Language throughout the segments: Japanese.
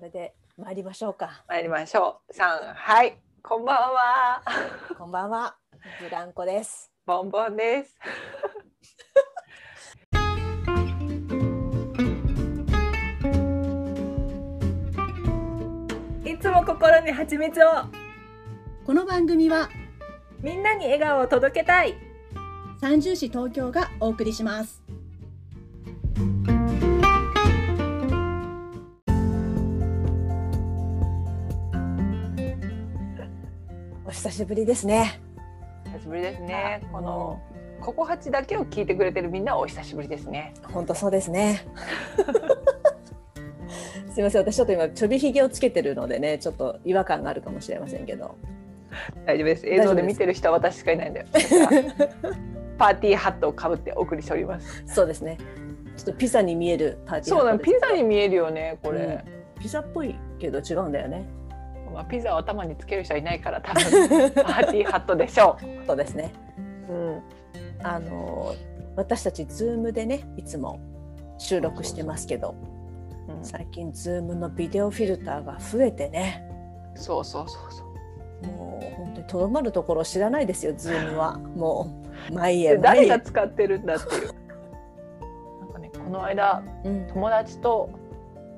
これで参りましょうか。参りましょう。さん、はい、こんばんは。こんばんは。ブランコです。ボンボンです。いつも心に蜂蜜をこの番組はみんなに笑顔を届けたい三重市東京がお送りします。久しぶりですね。久しぶりですね。このもここ八だけを聞いてくれてるみんなお久しぶりですね。う本当そうですね。すみません、私ちょっと今ちょびひげをつけてるのでね、ちょっと違和感があるかもしれませんけど。大丈夫です。映像で見てる人は私しかいないんだよ パーティーハットをかぶってお送りしております。そうですね。ちょっとピザに見えるパーティーそうなの。ピザに見えるよねこれ、ピザっぽいけど違うんだよね。まあ、ピザを頭につける人はいないから多分パーティーハットでしょそうですね。う、うん、あの私たち Zoom でね、いつも収録してますけど、うん最近 Zoom のビデオフィルターが増えてね。そうそうそうそうもう本当にとどまるところを知らないですよ、 Zoom は。もう、毎で夜。誰が使ってるんだっていう なんかねこの間うん友達と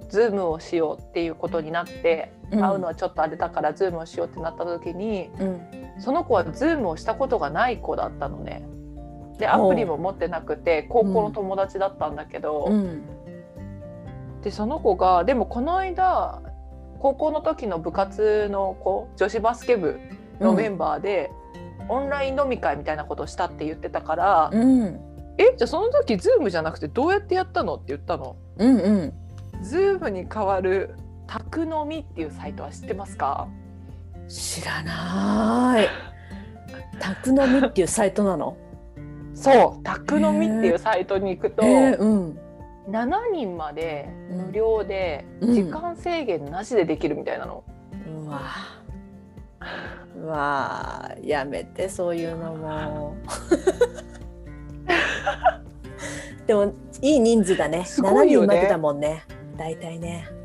Zoom をしようっていうことになって、うん会うのはちょっとあれだから Zoom をしようってなった時にうんその子は Zoom をしたことがない子だったのね。でアプリも持ってなくて高校の友達だったんだけど、うんでその子がでもこの間高校の時の部活の子女子バスケ部のメンバーで、オンライン飲み会みたいなことをしたって言ってたから「うんえじゃあその時 Zoom じゃなくてどうやってやったの?」って言ったの。うんうん Zoom に代わるたくのみっていうサイトは知ってますか？知らない。たくのみっていうサイトなの？そうたくのみっていうサイトに行くと、えー、うん。7人までうん無料でうん時間制限なしでできるみたいなの。うわ。うわーやめてそういうのも。でもいい人数だね。ね7人までだもんね。大体ね。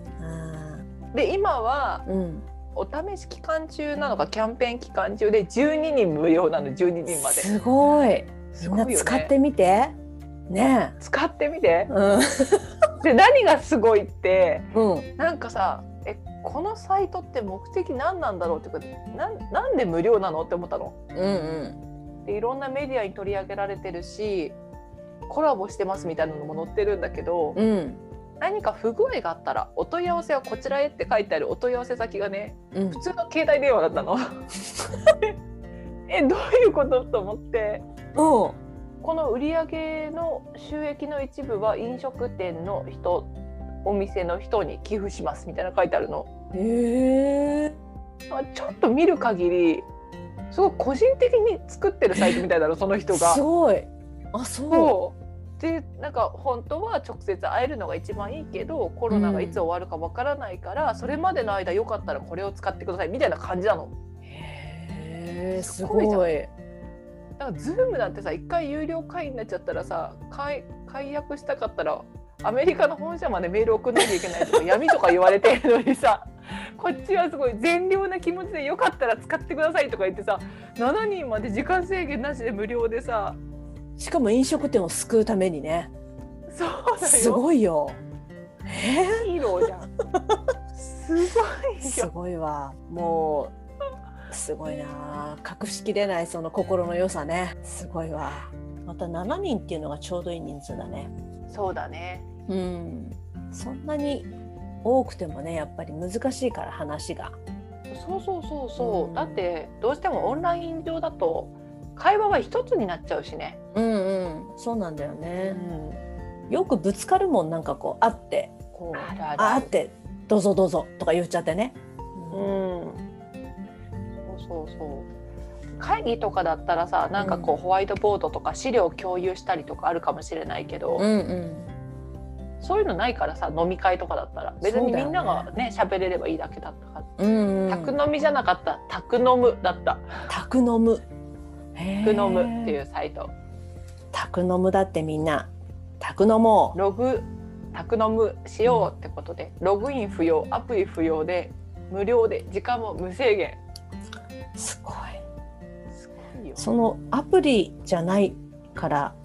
あで今はーうん。お試し期間中なのかキャンペーン期間中で12人無料なの12人まで。すごい。みんなすごいよね使ってみて。ね使ってみてえ。。うん。で何がすごいってうん。なんかさえこのサイトって目的何なんだろうっていうかなんなんで無料なのって思ったの？うんうん。でいろんなメディアに取り上げられてるしコラボしてますみたいなのも載ってるんだけど、うん。何か不具合があったらお問い合わせはこちらへって書いてあるお問い合わせ先がねうん普。通の携帯電話だったの。えどういうことと思ってうん。この売り上げの収益の一部は飲食店の人お店の人に寄付しますみたいな書いてあるの。へえ。あちょっと見る限りすごい個人的に作ってるサイトみたいなのその人が。すごい。あ、そう。でなんか本当は直接会えるのが一番いいけどコロナがいつ終わるかわからないから、それまでの間よかったらこれを使ってくださいみたいな感じなの。へえ、すすごい。だからズームなんてさ一回有料会員になっちゃったらさ解解約したかったらアメリカの本社までメール送んなきゃいけないとか闇とか言われてるのにさ こっちはすごい善良な気持ちでよかったら使ってくださいとか言ってさ7人まで時間制限なしで無料でさしかも飲食店を救うためにね。そうだよすごいよ。え？ヒーローじゃん。すごいー、すよ。ごいわ。もう。すごいな。隠しきれないその心の良さね。すごいわ。また7人っていうのがちょうどいい人数だね。そうだね。うん。そんなに多くてもね、やっぱり難しいから話が。そうそうそうそう。うんだってどうしてもオンライン上だと会話は一つになっちゃうしね。うんうん。そうなんだようね。ん。よくぶつかるもんなんかこう会ってこうあるあるあーってどうぞどうぞとか言っちゃってね。うん。そうそうそう。会議とかだったらさなんかこうホワイトボードとか資料共有したりとかあるかもしれないけど、うんうん。そういうのないからさ飲み会とかだったら別にみんながね喋れればいいだけだったから、うんうん。宅飲みじゃなかった宅飲むだった宅飲む。へー。宅飲むっていうサイト。宅飲むだってみんな。宅飲もう。ログ宅飲むしようってことでログイン不要アプリ不要で無料で時間も無制限。すごい。すごいよ、そのアプリじゃないから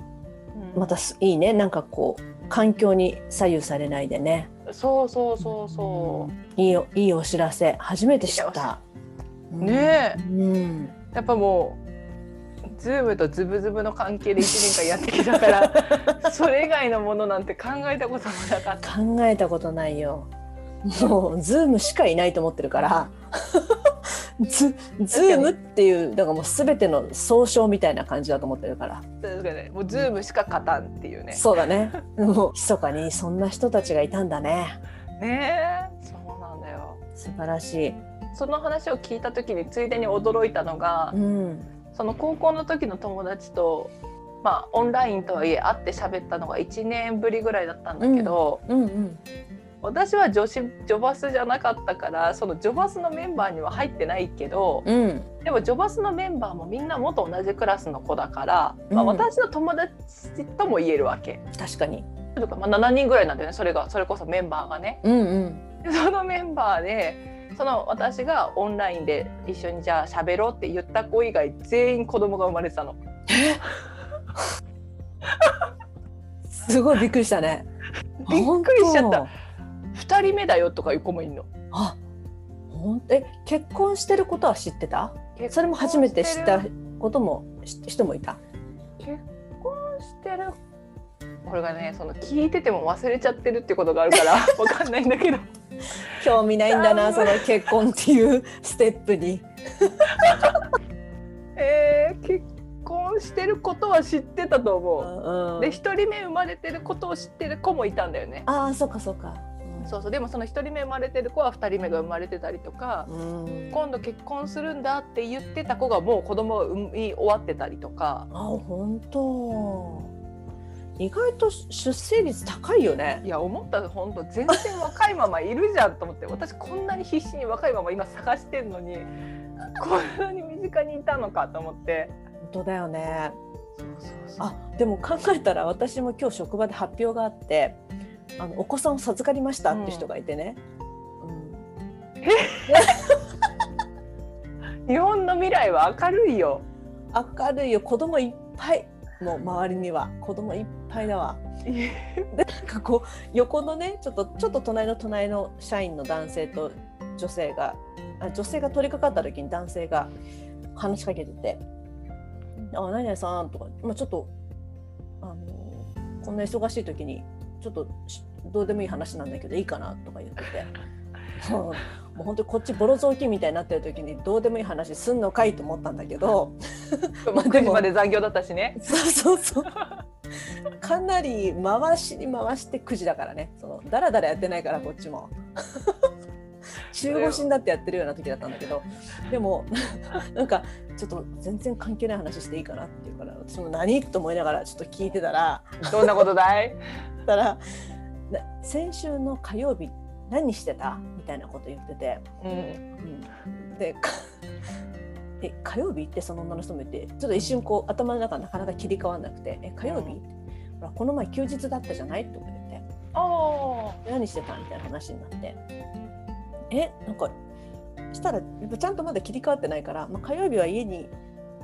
うん。またすいいね。なんかこう環境に左右されないでね。そうそうそうそう。いいよいいお知らせ。初めて知った。ねえ。うん。やっぱもうズームとズブズブの関係で1年間やってきたから それ以外のものなんて考えたこともなかった。考えたことないよ。もう Zoom しかいないと思ってるから。ズ Zoom っていうだからもう全ての総称みたいな感じだと思ってるから。確かにもう Zoom しか勝たんっていうね。そうだね。もう密かにそんな人たちがいたんだね。ねえ。そうなんだよ。素晴らしい。その話を聞いた時についでに驚いたのが、うんその高校の時の友達とまあオンラインとはいえ会って喋ったのが1年ぶりぐらいだったんだけど、うんうん私は女子ジョバスじゃなかったからそのジョバスのメンバーには入ってないけど、うん。でもジョバスのメンバーもみんな元同じクラスの子だから、まあ、うん。私の友達とも言えるわけ。確かに。とかまあ、7人ぐらいなんだよねそれがそれこそメンバーがね。うんうん。でそのメンバーでその私がオンラインで一緒にじゃあ喋ろうって言った子以外全員子供が生まれてたの。すごいびっくりしたね。びっくりしちゃった。本2人目だよとかいう子もいるの。当あほんえ結婚してることは知ってた？それも初めて知ったこともし人もいた？結婚してる。これがねその聞いてても忘れちゃってるってことがあるからわかんないんだけど興味ないんだなあその結婚っていうステップに。えー、結婚してることは知ってたと思う。うんで1人目生まれてることを知ってる子もいたんだよね。ああそうかそうか。そうそう。でもその1人目生まれてる子は2人目が生まれてたりとか、うん。今度結婚するんだって言ってた子がもう子供が産み終わってたりとか。あ本当意外と出生率高いよね。いや思った本当全然若いままいるじゃんと思って。私こんなに必死に若いまま今探してるのにこんなに身近にいたのかと思って。本当だよね。あでも考えたら私も今日職場で発表があってあのお子さんを授かりましたって人がいてね、日本の未来は明るいよ。うん明るいよ。子供いっぱいもう周りには子供いっぱいだわ。でなんかこう横のねちょっとちょっと隣の隣の社員の男性と女性があ女性が取り掛かった時に男性が話しかけてて「あ何々さん」とか、まあ、ちょっとあのこんな忙しい時にちょっとしどうでもいい話なんだけどいいかなとか言ってて。もう本当にこっちボロ雑巾みたいになってる時にどうでもいい話すんのかいと思ったんだけどまあ、9時まで残業だったしね。そうそうそう。かなり回しに回して9時だからね。そのだらだらやってないからこっちも。中腰になってやってるような時だったんだけど、でもなんかちょっと全然関係ない話していいかなっていうから、私も何と思いながらちょっと聞いてたら、どんなことだい？たらな先週の火曜日何してた？みたいなこと言ってて、うんうんでかえ火曜日ってその女の人も言ってちょっと一瞬こう頭の中なかなか切り替わんなくて「え火曜日?」ってほらこの前休日だったじゃない?」とか言ってあ「何してた?」みたいな話になって「えなんかしたらやっぱちゃんとまだ切り替わってないから、まあ、火曜日は家に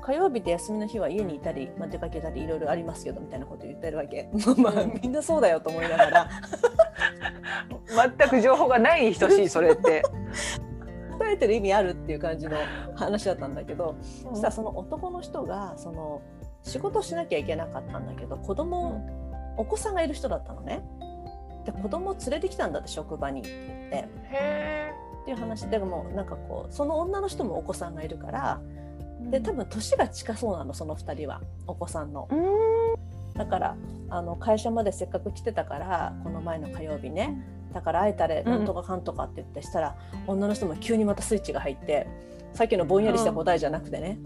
火曜日で休みの日は家にいたり、まあ、出かけたりいろいろありますけどみたいなこと言ってるわけ。まあまあみんなそうだよと思いながら。あ 全く情報がないに等しい それって。答えてる意味あるっていう感じの話だったんだけどそしたらその男の人がその仕事しなきゃいけなかったんだけど子供お子さんがいる人だったのね。で子供を連れてきたんだって職場にって言って。へえ。っていう話。でもなんかこうその女の人もお子さんがいるからで多分年が近そうなのその2人は。お子さんの。うん。だからあの会社までせっかく来てたからこの前の火曜日ね。だから会えたらなんとかかんとかって言ってしたら、女の人も急にまたスイッチが入ってさっきのぼんやりした答えじゃなくてね、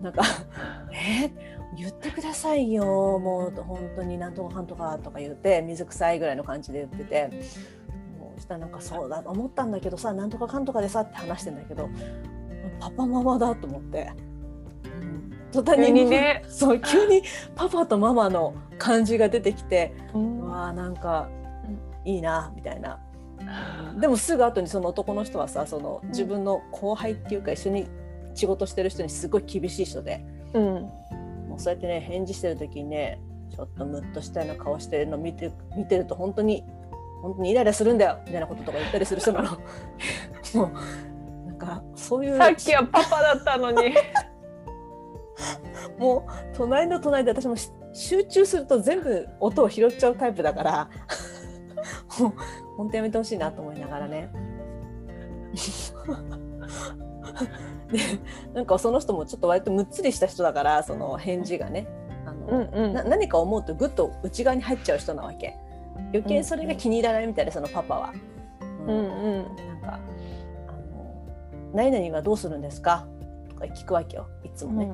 なんか「え？ー言ってくださいよ。もう本当になんとかかんとか」とか言って水臭いぐらいの感じで言ってて。もうしたらなんかそうだと思ったんだけどさなんとかかんとかでさって話してんだけどパパママだと思って。うん途端急にね。そう急にパパとママの感じが出てきて、うん。うわあなんかいいなみたいな。でもすぐ後にその男の人はさその自分の後輩っていうか一緒に仕事してる人にすごい厳しい人で。うん。もうそうやってね返事してる時にねちょっとムッとしたような顔してるの見て見てると本当に本当にイライラするんだよみたいなこととか言ったりする人なの。もうなんかそういうさっきはパパだったのにもう隣の隣で私もし集中すると全部音を拾っちゃうタイプだからもう本当やめてほしいなと思いながらね。でなんかその人もちょっと割とむっつりした人だからその返事がねあの、うんな何か思うとぐっと内側に入っちゃう人なわけ余計それが気に入らないみたいでそのパパは。うんうんなんかあの「何々はどうするんですか?」とか聞くわけよいつもね。そ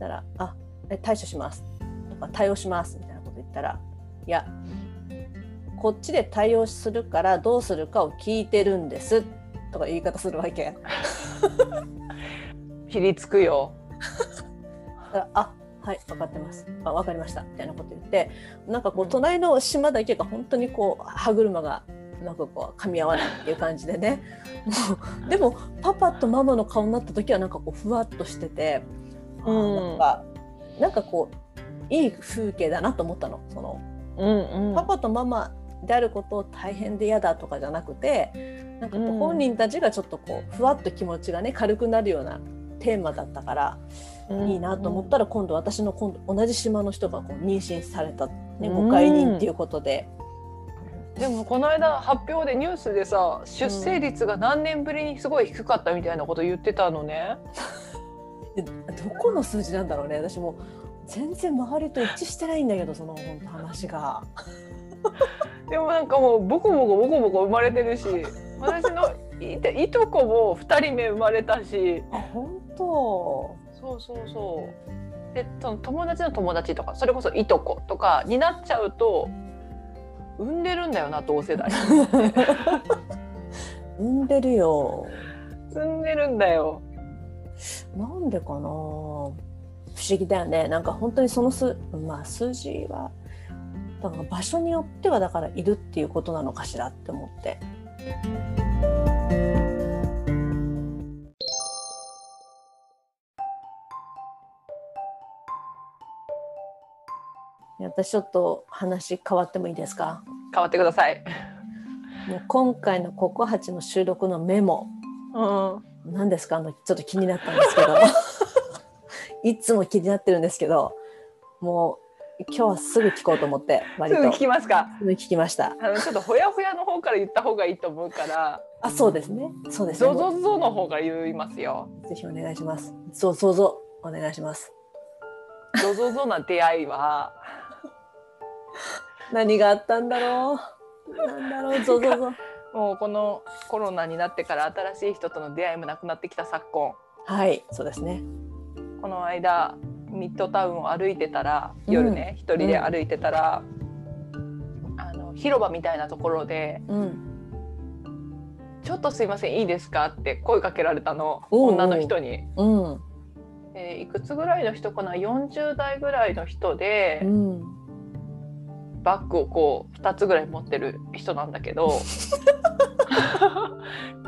したら「あえ対処します」とか「対応します」みたいなこと言ったら「いやこっちで対応するからどうするかを聞いてるんです」とか言い方するわけ。ひりつくよ。あはい分かってます。あ分かりました。みたいなこと言ってなんかこう隣の島だけが本当にこう歯車がなんかこう噛み合わないっていう感じでね。もうでもパパとママの顔になった時はなんかこうふわっとしてて、うん。なんかなんかこういい風景だなと思ったのその。うんうん。パパとママであることを大変で嫌だとかじゃなくてなんかこううん本人たちがちょっとこうふわっと気持ちがね軽くなるようなテーマだったから。いいなと思ったら今度私の今度同じ島の人がこう妊娠された、ね、うん。ご解任っていうことで、でもこの間発表でニュースでさ出生率が何年ぶりにすごい低かったみたいなこと言ってたのね。でどこの数字なんだろうね。私も全然周りと一致してないんだけどその本当話が。でもなんかもうボコボコボコボコ生まれてるし私のいといとこも2人目生まれたし。あ本当。そうそうそう。でその友達の友達とかそれこそいとことかになっちゃうと産んでるんだよな同世代。産んでるよ。産んでるんだよ。なんでかな？不思議だよねなんか本当にその数まあ数字はだから場所によってはだからいるっていうことなのかしらって思って。私ちょっと話変わってもいいですか？変わってください。もう今回のココハチの収録のメモうん。何ですか？あのちょっと気になったんですけど。いつも気になってるんですけどもう今日はすぐ聞こうと思って割と。すぐ聞きますか？すぐ聞きました。あのちょっとほやほやの方から言った方がいいと思うから、あそうですね。そうですね。ゾゾゾの方から言いますよ。ぜひお願いします。そうそうそうお願いします。ゾゾゾな出会いは、何があったんだろう？なんだろう？ゾゾゾもうこのコロナになってから新しい人との出会いもなくなってきた昨今、はいそうですね。この間ミッドタウンを歩いてたら夜ね一、人で歩いてたら、あの広場みたいなところでうん「ちょっとすいませんいいですか?」って声かけられたの女の人に。うん。えーいくつぐらいの人かな？40代ぐらいの人で、うんバッグをこう2つぐらい持ってる人なんだけど。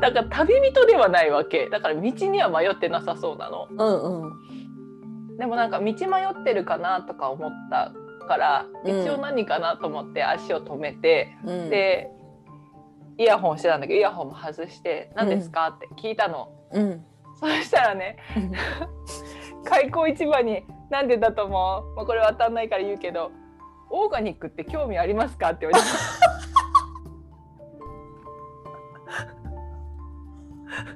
だから旅人ではないわけ。だから道には迷ってなさそうなの。うんうん。でもなんか道迷ってるかなとか思ったからうん。一応何かなと思って足を止めて、うん。でイヤホンしてたんだけどイヤホンも外して「何ですか?」って聞いたの、うん。そしたらね開口一番に「なんでだと思う?」まあ、これは当たんないから言うけど「オーガニックって興味ありますか?」って言われた。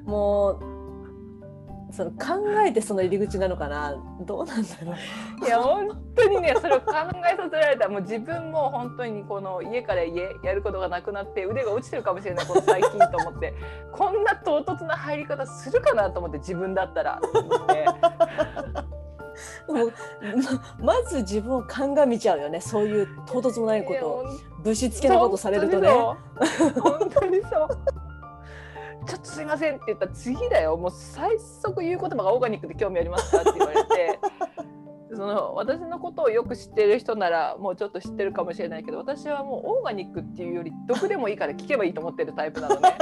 もうその考えてその入り口なのかな？どうなんだろういや本当にねそれを考えさせられたもう自分も本当にこの家から家やることがなくなって腕が落ちてるかもしれないこの最近と思ってこんな唐突な入り方するかなと思って自分だったらと思ってままず自分を鑑みちゃうよね。そういう唐突もないこと。をぶしつけなことされるとね。本当にそう。ちょっとすいませんって言ったら次だよ。もう最速言う言葉がオーガニックで興味ありますかって言われて。その私のことをよく知ってる人ならもうちょっと知ってるかもしれないけど私はもうオーガニックっていうより毒でもいいから聞けばいいと思ってるタイプなのね。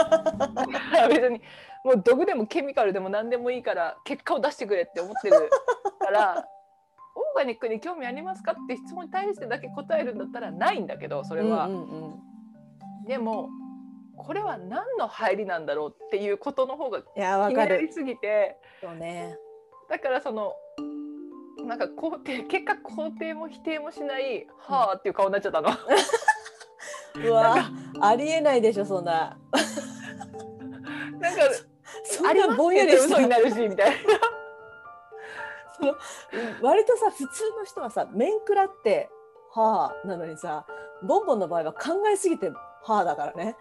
別にもう毒でもケミカルでも何でもいいから結果を出してくれって思ってるから オーガニックに興味ありますかって質問に対してだけ答えるんだったらないんだけどそれは。うんうんうんでもこれは何の入りなんだろうっていうことの方がいやわかる気になり。すぎてそうね。だからそのなんか肯定結果肯定も否定もしない「はあ」っていう顔になっちゃったの。うわありえないでしょそんな。なんかそありますんなぼんやりしたなるしみたいな。その割とさ普通の人はさ面食らってはあなのにさボンボンの場合は考えすぎてはあだからね。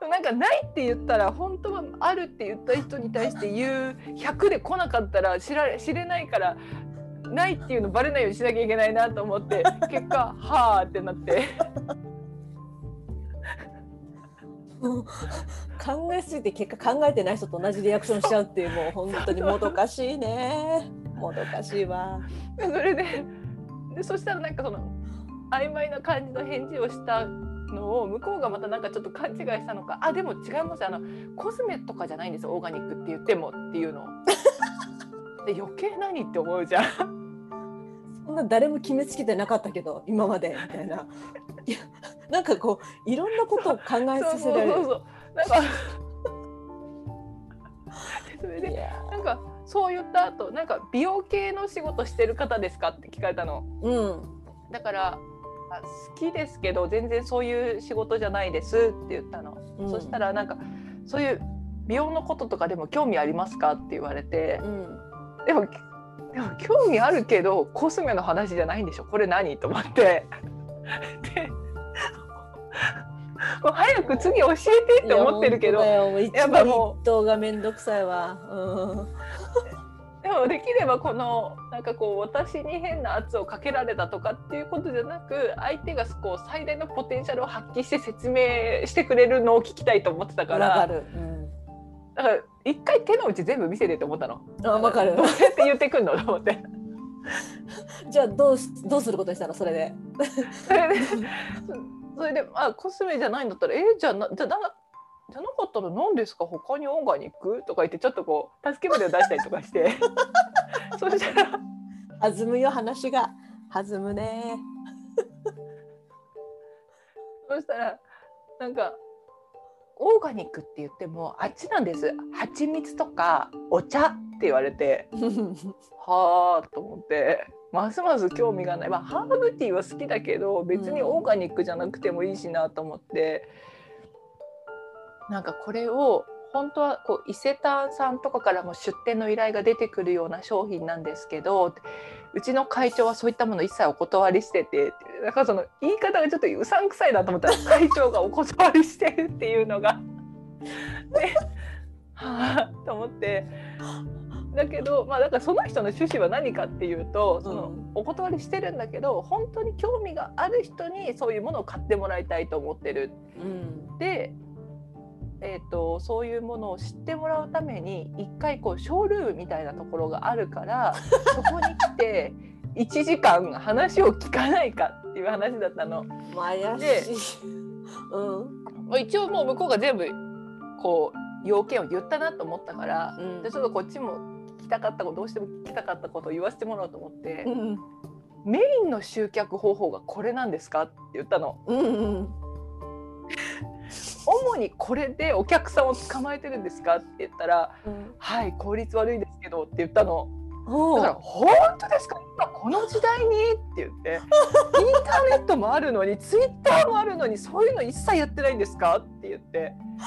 なんかないって言ったら本当はあるって言った人に対して言う100で来なかったら知られ知れないからないっていうのバレないようにしなきゃいけないなと思って結果「はあ」ってなって 考えすぎて結果考えてない人と同じリアクションしちゃうっていうもう本当にもどかしいね。もどかしいわ。でそれででそしたらなんかその曖昧な感じの返事をしたのを向こうがまたなんかちょっと勘違いしたのか「あでも違いますあのコスメとかじゃないんですよオーガニックって言っても」っていうの。で余計何って思うじゃん。そんな誰も決めつけてなかったけど今までみたいな。いやなんかこういろんなことを考えさせられる。そうそうなんかそれでなんかそう言った後なんか美容系の仕事してる方ですかって聞かれたの。うんだからあ好きですけど全然そういう仕事じゃないですって言ったの。うんそしたらなんかそういう美容のこととかでも興味ありますかって言われてうんでもでも興味あるけどコスメの話じゃないんでしょ？これ何？と思って。で もう早く次教えてって思ってるけど。いやっぱ番もう。一頭がめんどくさいわ。うん。でもできればこのなんかこう私に変な圧をかけられたとかっていうことじゃなく相手がこう最大のポテンシャルを発揮して説明してくれるのを聞きたいと思ってたかわらかる。うんだから一回手の内全部見せてって思ったの。あわかるどう。やって言ってくんのと思って。じゃあどうしどうすることにしたの それで？それでそれであコスメじゃないんだったらえじゃあなじゃあなじゃなかったら何ですか？他にオーガニックとか言ってちょっとこう助け舟を出したりとかして そしたら弾むよ話が弾むね。そしたらなんかオーガニックって言ってもあっちなんです。蜂蜜とかお茶って言われてはあと思ってますます興味がない、まあ、ハーブティーは好きだけど別にオーガニックじゃなくてもいいしなと思って、なんかこれを本当はこう伊勢丹さんとかからも出店の依頼が出てくるような商品なんですけどうちの会長はそういったもの一切お断りしててなんかその言い方がちょっとうさんくさいなと思ったら 会長がお断りしてるっていうのが。ではあと思って。だけどまあだからその人の趣旨は何かっていうとその、うん。お断りしてるんだけど本当に興味がある人にそういうものを買ってもらいたいと思ってる。うん。で、えー、とそういうものを知ってもらうために一回こうショールームみたいなところがあるから そこに来て1時間話を聞かないかっていう話だったの。で。うんまあ一応もう向こうが全部こう要件を言ったなと思ったから、うんでちょっとこっちも聞きたかったことどうしても聞きたかったことを言わせてもらおうと思って、うんメインの集客方法がこれなんですかって言ったの。うんうん主にこれでお客さんを捕まえてるんですか？って言ったらうん「はい効率悪いですけど」って言ったの。だから「本当ですか？今この時代に?」って言って「インターネットもあるのにツイッターもあるのにそういうの一切やってないんですか?」って言って「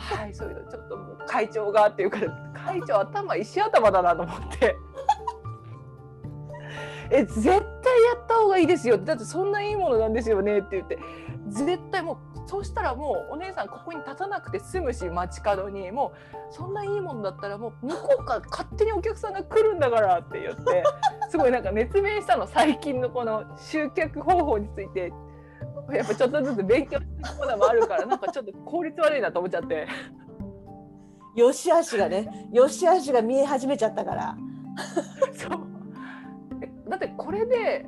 はいそういうのちょっともう会長が」っていうから会長頭石頭だなと思って。え絶対やった方がいいですよだってそんないいものなんですよねって言って絶対もうそうしたらもうお姉さんここに立たなくて済むし街角にもうそんないいものだったらもう向こうから勝手にお客さんが来るんだからって言って すごいなんか熱弁したの最近のこの集客方法について。やっぱちょっとずつ勉強していくものもあるからなんかちょっと効率悪いなと思っちゃって。よしあしがねよしあしが見え始めちゃったから。そう。だってこれで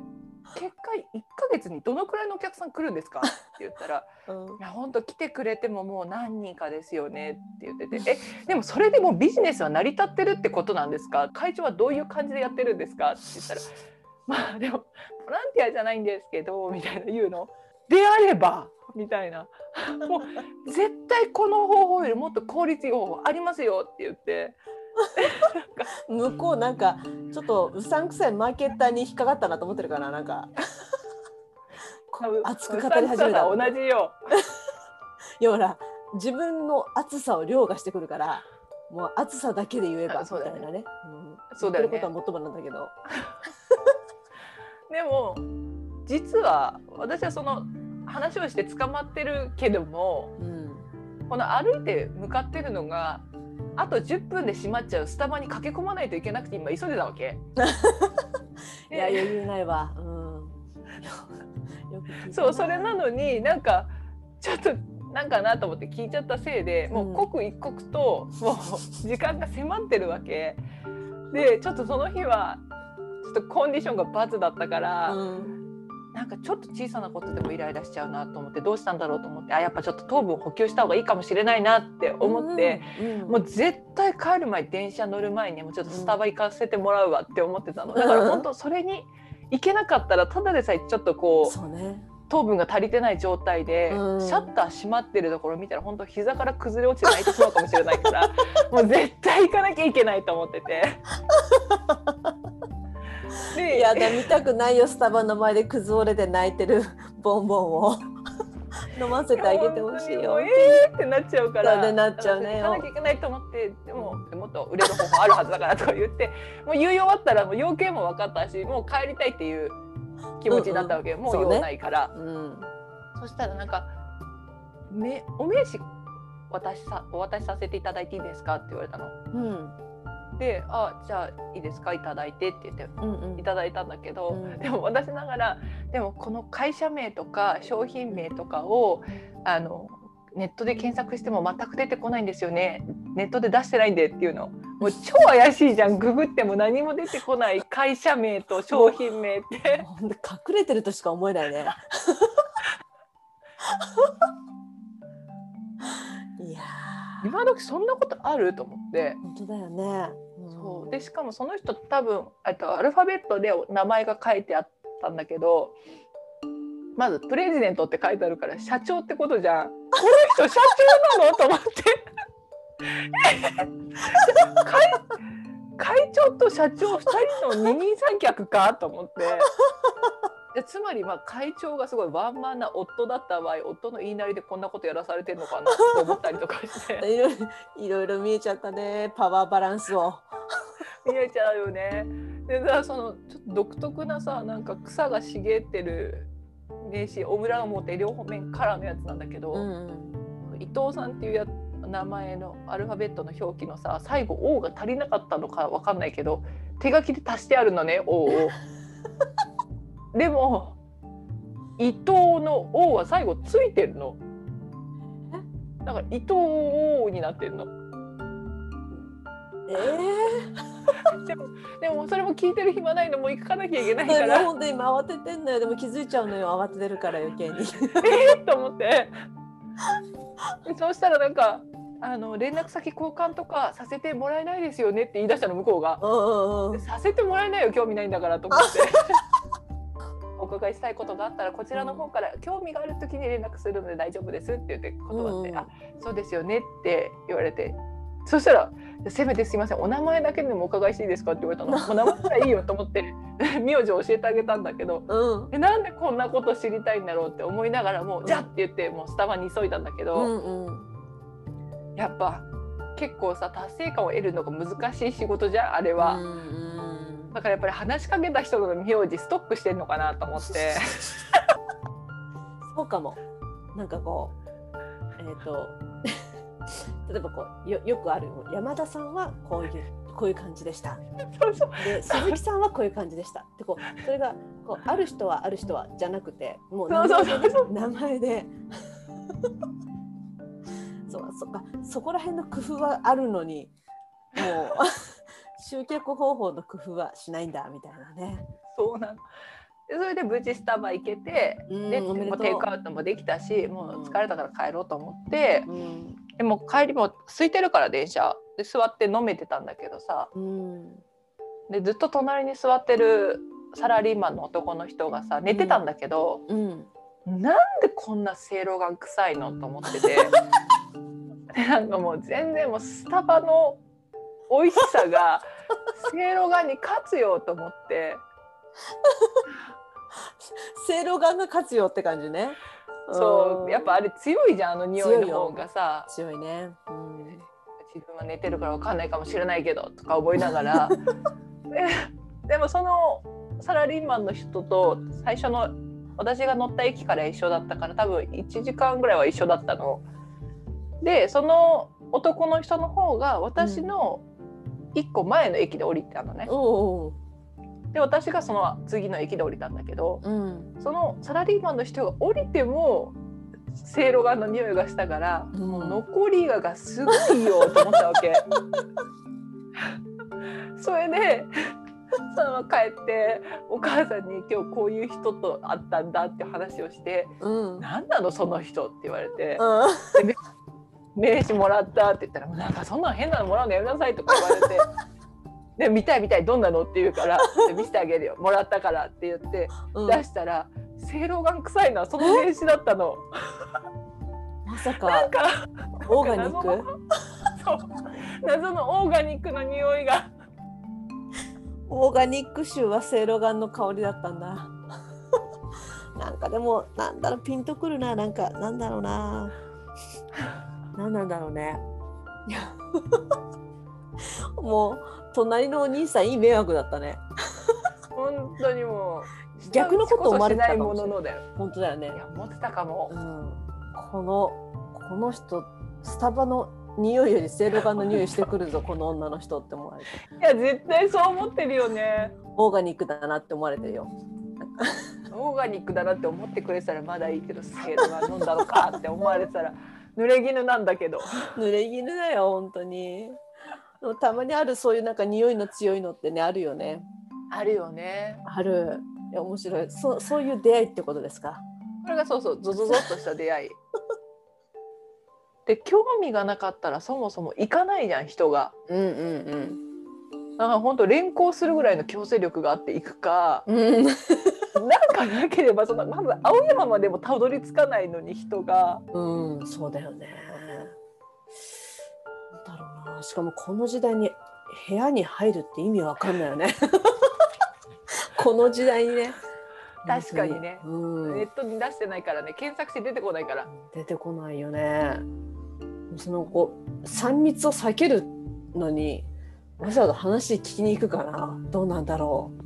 結果1ヶ月にどのくらいのお客さん来るんですか?」って言ったら「うんいや本当来てくれてももう何人かですよね」って言ってて「えでもそれでもうビジネスは成り立ってるってことなんですか？会長はどういう感じでやってるんですか?」って言ったら「まあでもボランティアじゃないんですけど」みたいな言うの。であればみたいな もう絶対この方法よりもっと効率いい方法ありますよって言って向こうなんかちょっとうさんくさいマーケッターに引っかかったなと思ってるかななんか。熱く語り始めた。同じよ。いやほら自分の熱さを凌駕してくるからもう熱さだけで言えばみあそうだよね。たいなね。うん。そうだよね。言ってることはもっともなんだけど。でも実は私はその話をして捕まってるけどもうん。この歩いて向かってるのがあと10分で閉まっちゃうスタバに駆け込まないといけなくて今急いでたわけ。いやで余裕ないわ。うん。そうそれなのになんかちょっとなんかなと思って聞いちゃったせいでもう刻一刻ともう時間が迫ってるわけ。でちょっとその日はちょっとコンディションがバツだったから、うんなんかちょっと小さなことでもイライラしちゃうなと思ってどうしたんだろうと思ってあやっぱちょっと糖分補給した方がいいかもしれないなって思って、うんもう絶対帰る前電車乗る前にもうちょっとスタバ行かせてもらうわって思ってたの。だから本当それに行けなかったらただでさえちょっとこうそうね。糖分が足りてない状態で、うん。シャッター閉まってるところ見たら本当膝から崩れ落ちて泣いてしまうかもしれないからもう絶対行かなきゃいけないと思ってて。でいやだ見たくないよスタバの前で崩れて泣いてるボンボンを。飲ませてあげてほしいよ。えーってなっちゃうから。そうねなっちゃうね。行かなきゃいけないと思ってでももっと売れる方法あるはずだからとか言って もう言い終わったらもう要件も分かったしもう帰りたいっていう気持ちになったわけよ、もうそうね。用ないから。うん。そしたらなんかめ「お名刺渡しさお渡しさせていただいていいですか?」って言われたの。うんで「あじゃあいいですか？いただいて」って言ってうんうん。いただいたんだけど、うん。でも私ながらでもこの会社名とか商品名とかをあのネットで検索しても全く出てこないんですよね。ネットで出してないんでっていうの。もう超怪しいじゃん。ググっても何も出てこない。会社名と商品名って。隠れてるとしか思えないね。いやー。今時そんなことある？と思って。本当だよね、んそう。でしかもその人多分あとアルファベットで名前が書いてあったんだけどまず「プレジデント」って書いてあるから社長ってことじゃん。この人社長なの？と思って。会会長と社長2人の二人三脚か？と思って。でつまりまあ会長がすごいワンマンな夫だった場合夫の言いなりでこんなことやらされてるのかなと思ったりとかして。いろいろいろいろ見えちゃったねパワーバランスを。見えちゃうよね。でさそのちょっと独特なさなんか草が茂ってる名刺オムラが持って両方面カラーのやつなんだけど、うん伊藤さんっていうや名前のアルファベットの表記のさ最後 O が足りなかったのかわかんないけど手書きで足してあるのね O を。でも伊藤の O は最後ついてるの。だから伊藤 O になってるの。えー、でもそれも聞いてる暇ないのもう行かなきゃいけないからら。本当に今慌ててんのよでも気づいちゃうのよ慌ててるから余計に。えーと思ってでそうしたらなんかあの連絡先交換とかさせてもらえないですよねって言い出したの向こうがうんうんうんでさせてもらえないよ興味ないんだからと思ってお伺いしたいことがあったらこちらの方から興味がある時に連絡するので大丈夫ですって言って断って、うん。あそうですよねって言われて。そしたら「せめてすいません。お名前だけでもお伺いしていいですか?」って言われたの。もう名前ならいいよと思って 名字を教えてあげたんだけどうん。えなんでこんなこと知りたいんだろうって思いながらもう、じゃあって言ってもうスタバに急いだんだけど、うんうんやっぱ結構さ達成感を得るのが難しい仕事じゃんあれは、うんうんだからやっぱり話しかけた人の名字ストックしてんのかなと思って そうかも。なんかこう、えっ、と、例えばこうよよくある山田さんはこういうこういう感じでした。で鈴木さんはこういう感じでした。でこうそれがこうある人はある人はじゃなくてもう名そう前でそうそう名前で。そうそっかそこら辺の工夫はあるのにもう集客方法の工夫はしないんだみたいなね。そうなの。でそれで無事スタバ行けて、うんでもうテイクアウトもできたしもう疲れたから帰ろうと思って、うん。でも帰りも空いてるから電車で座って飲めてたんだけどさ。うん。でずっと隣に座ってるサラリーマンの男の人がさ寝てたんだけど、うん。なんでこんなせいろがん臭いのと思ってて。でなんかもう全然もうスタバの美味しさが せいろがんに勝つよと思って せいろがんが勝つよって感じね。そうやっぱあれれ強いじゃんあの匂いの方がさ強いね。うん自分は寝てるからわかんないかもしれないけどとか思いながら ででもそのサラリーマンの人と最初の私が乗った駅から一緒だったから多分1時間ぐらいは一緒だったの。でその男の人の方が私の1個前の駅で降りてたのね。で私がその次の駅で降りたんだけどうん。そのサラリーマンの人が降りてもせいろがんの匂いがしたからうん。もう残りががすごいよと思ったわけ。それでそのまま帰ってお母さんに今日こういう人と会ったんだって話をしてうん「何なのその人」って言われて。うん「名刺もらった」って言ったら「もうなんかそんな変なのもらうのやめなさい」とか言われて「で見たい見たいどんなの?」って言うから「で見せてあげるよもらったから」って言ってうん出したら「せいろがん臭いのはその名刺だったの。まさなかんかオーガニッ謎ク？のそう謎のオーガニックの匂いがオーガニック臭はせいろがんの香りだったんだ。なんかでもなんだろうピンとくるななんかなんだろうな。なんなんだろうね。いやもう隣のお兄さんいい迷惑だったね。本当にもう逆のこと思われないもののだよ本当だよねい。や思ってたかもうん、このこの人スタバの匂いよりせいろがんの匂いしてくるぞ この女の人って思われていや絶対そう思ってるよねオーガニックだなって思われてるよ。オーガニックだなって思ってくれてたらまだいいけどセイロが飲んだのかって思われてたら濡れ衣なんだけど 濡れ衣だよ本当に。たまにあるそういうなんか匂いの強いのってねあるよね。あるよねある。いや面白い。そうそういう出会いってことですか？これがそうそうゾゾゾッとした出会いで興味がなかったらそもそも行かないじゃん人がうんうんだから本当連行するぐらいの強制力があって行くかうん。うん。なんかなければそんなまず青山までもたどり着かないのに人がうん、そうだよね。なんだろうな。しかもこの時代に部屋に入るって意味わかんないよね。この時代にね。確かにねうんネットに出してないからね検索して出てこないから出てこないよね。そのこう三密を避けるのにわざわざ話聞きに行くかな。どうなんだろう。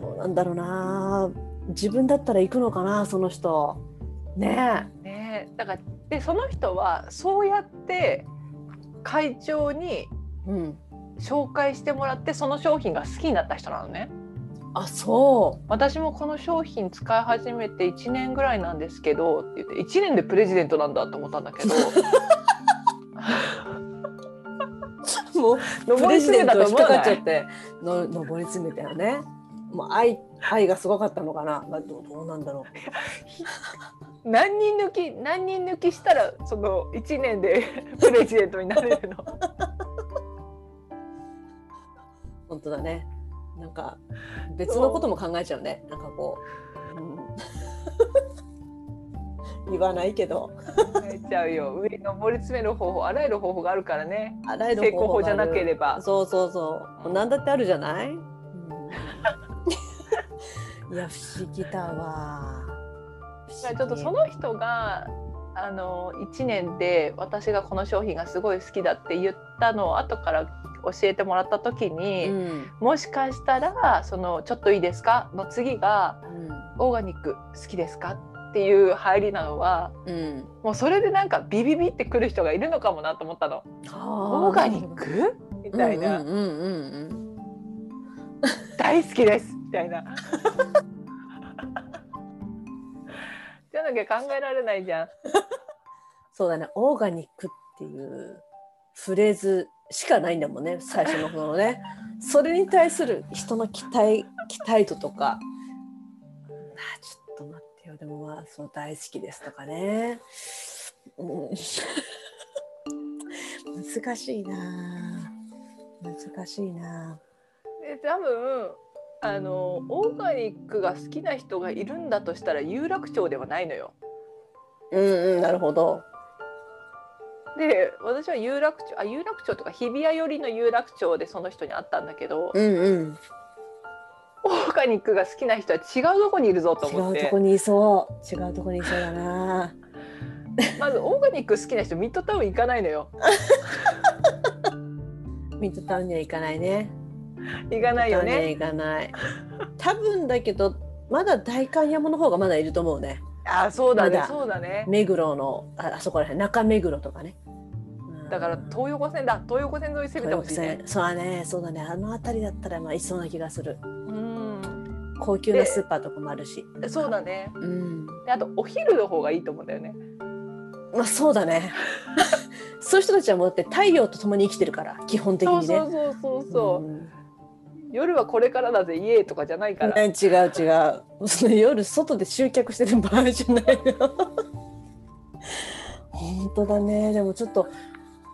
どうなんだろうな。自分だったら行くのかなその人。ねねだからでその人はそうやって会長に。紹介してもらってその商品が好きになった人なのねあそ私もこの商品使い始めて1年ぐらいなんですけどって言って1年でプレジデントなんだと思ったんだけど う。もうプレジデント引っちゃっての上り詰めたよね。もう愛愛がすごかったのかな。まあどうどうなんだろ 何人抜き何人抜きしたらその1年でプレジデントになれるの？う。本当だね。なんか別のことも考えちゃうね。なんかこう。うん、言わないけど。考えちゃうよ上に上り詰める方法あらゆる方法があるからねあらゆる成功法じゃなければそうそうそう。何だってあるじゃない？うんいや不思議だわ。ちょっとその人があの1年で私がこの商品がすごい好きだって言ったのを後から教えてもらった時に、うんもしかしたらその「ちょっといいですか?」の次がうん「オーガニック好きですか?」っていう入りなのはうん。もうそれでなんかビビビってくる人がいるのかもなと思ったの。オオーガニック？みたいな、大好きですみたいな。じゃなきゃ考えられないじゃん。そうだね、オーガニックっていうフレーズしかないんだもんね、最初の方のね。それに対する人の期待期待度とか。あちょっと待ってよ。でもまあそう大好きですとかね、うん、難しいな。難しいな。で多分あのオーガニックが好きな人がいるんだとしたら有楽町ではないのよ。うんうんなるほど。で私は有楽町あ有楽町とか日比谷寄りの有楽町でその人に会ったんだけど、うんうん。オーガニックが好きな人は違うとこにいるぞと違思って。うとこにいそう。違うとこにいそうだな。まずオーガニック好きな人ミッドタウン行かないのよ。ミッドタウンには行かないね行かないよね。行かない多分だけどまだ代官山の方がまだいると思うね。あそうだね。そうだね。目黒のああそこら辺。中目黒とかね。うん。だから東横線だ。東横線沿い攻めてほしいね。そうだね。そうだね。あの辺りだったらまあいそうな気がする。うん。高級なスーパーとかもあるし。そうだね。うん。であとお昼の方がいいと思うんだよね。まあそうだね。そういう人たちはもうだって太陽と共に生きてるから基本的にね。そうそうそうそう、ん夜はこれからだぜイエーとかじゃないから、ね違う違う。その 夜外で集客してる場合じゃないの 本当だね。でもちょっと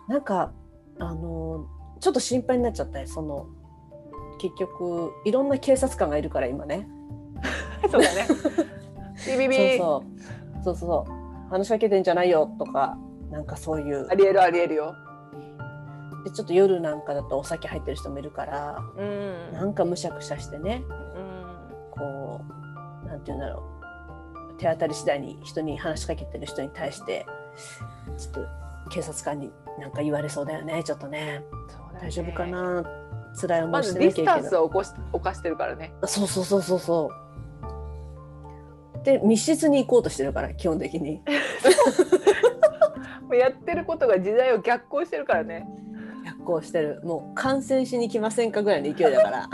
なんかあのちょっと心配になっちゃったよその結局いろんな警察官がいるから今ね。そうだね。ビビビ。そうそう。そうそうそう。話しかけてんじゃないよとかなんかそういう。ありえるありえるよでちょっと夜なんかだとお酒入ってる人もいるからうん。なんかむしゃくしゃしてね。うん。こうなんて言うんだろう。手当たり次第に人に話しかけてる人に対してちょっと警察官になんか言われそうだよねちょっとね。ね。大丈夫かな？辛い思いしまずてなきゃいけない。ディスタンスを起こし犯してるからね。そうそうそうそうそう。で密室に行こうとしてるから基本的に。もうやってることが時代を逆行してるからね。逆行してる。もう感染しに来ませんかぐらいの勢いだから。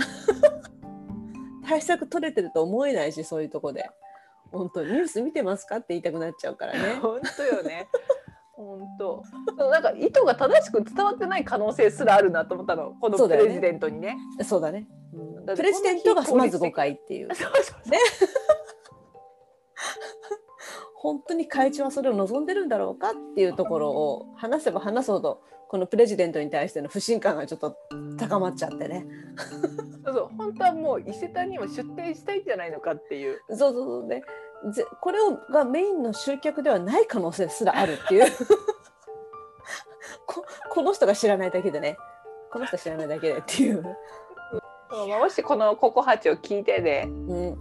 対策取れてると思えないしそういうとこで。本当ニュース見てますかって言いたくなっちゃうからね。本当よね。本当。なんか意図が正しく伝わってない可能性すらあるなと思ったの。このプレジデントにね。そうだね、うん。プレジデントがまず誤解っていう。そうそうそう 本当に会長はそれを望んでるんだろうかっていうところを話せば話すほどこのプレジデントに対しての不信感がちょっと高まっちゃってね。そうそう。本当はもう伊勢丹にも出店したいんじゃないのかっていう。そうそうそう。ねぜこれをがメインの集客ではない可能性すらあるっていう。ここの人が知らないだけでね。この人知らないだけでっていう、もしこのココハチを聞いてでうん、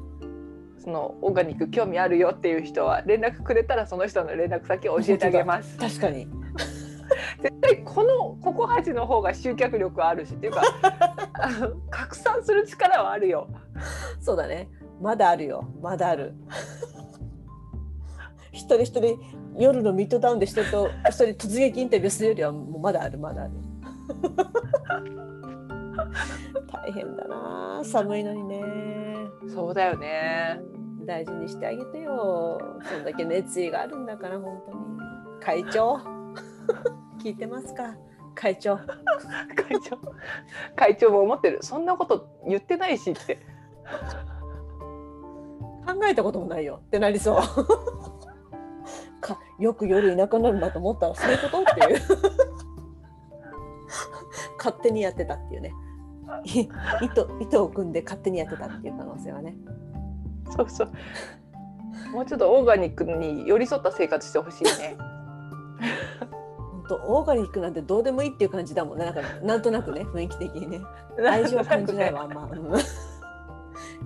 そのオーガニック興味あるよっていう人は連絡くれたらその人の連絡先を教えてあげます。確かに絶対このココハチの方が集客力はあるしっていうか 拡散する力はあるよ。そうだね。まだあるよ。まだある。一人一人夜のミッドタウンで人と一人突撃インタビューするよりはもうまだあるまだある。大変だな。寒いのにね。そうだよね。大事にしてあげてよ。そんだけ熱意があるんだから本当に。会長聞いてますか？会長。会長。会長も思ってる。そんなこと言ってないしって。考えたこともないよってなりそう。かよく夜いなくなるんだと思ったらそういうことっていう。勝手にやってたっていうね。い糸糸を組んで勝手にやってたっていう可能性はね。そうそう。もうちょっとオーガニックに寄り添った生活してほしいね 本当オーガニックなんてどうでもいいっていう感じだもんね。なんかなんとなくね 雰囲気的にね。愛情を感じないわあんま、う ん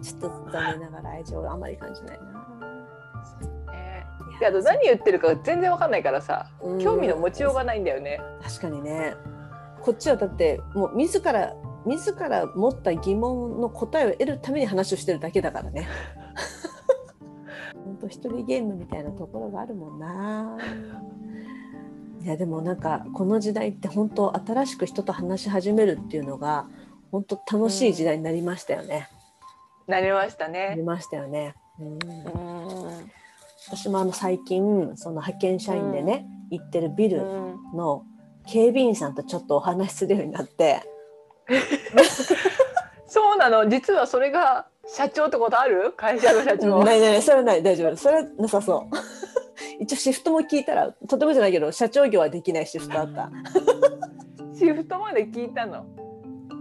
ちょっと残念ながら愛情をあんまり感じないな。ね。いや何言ってるか全然わかんないからさうん。興味の持ちようがないんだよね。確かにね。こっちはだってもう自ら自ら持った疑問の答えを得るために話をしてるだけだからね。本当一人ゲームみたいなところがあるもんないやでもなんかこの時代って本当新しく人と話し始めるっていうのが本当楽しい時代になりましたよね、なりましたね。なりましたよね、うん。うん。私もあの最近その派遣社員でね、行ってるビルうん。の警備員さんとちょっとお話しするようになって。そうなの？実はそれが社長ってことある？会社の社長。ないないそれはない。大丈夫。それはなさそう一応シフトも聞いたらとてもじゃないけど社長業はできないシフトあった。シフトまで聞いたの？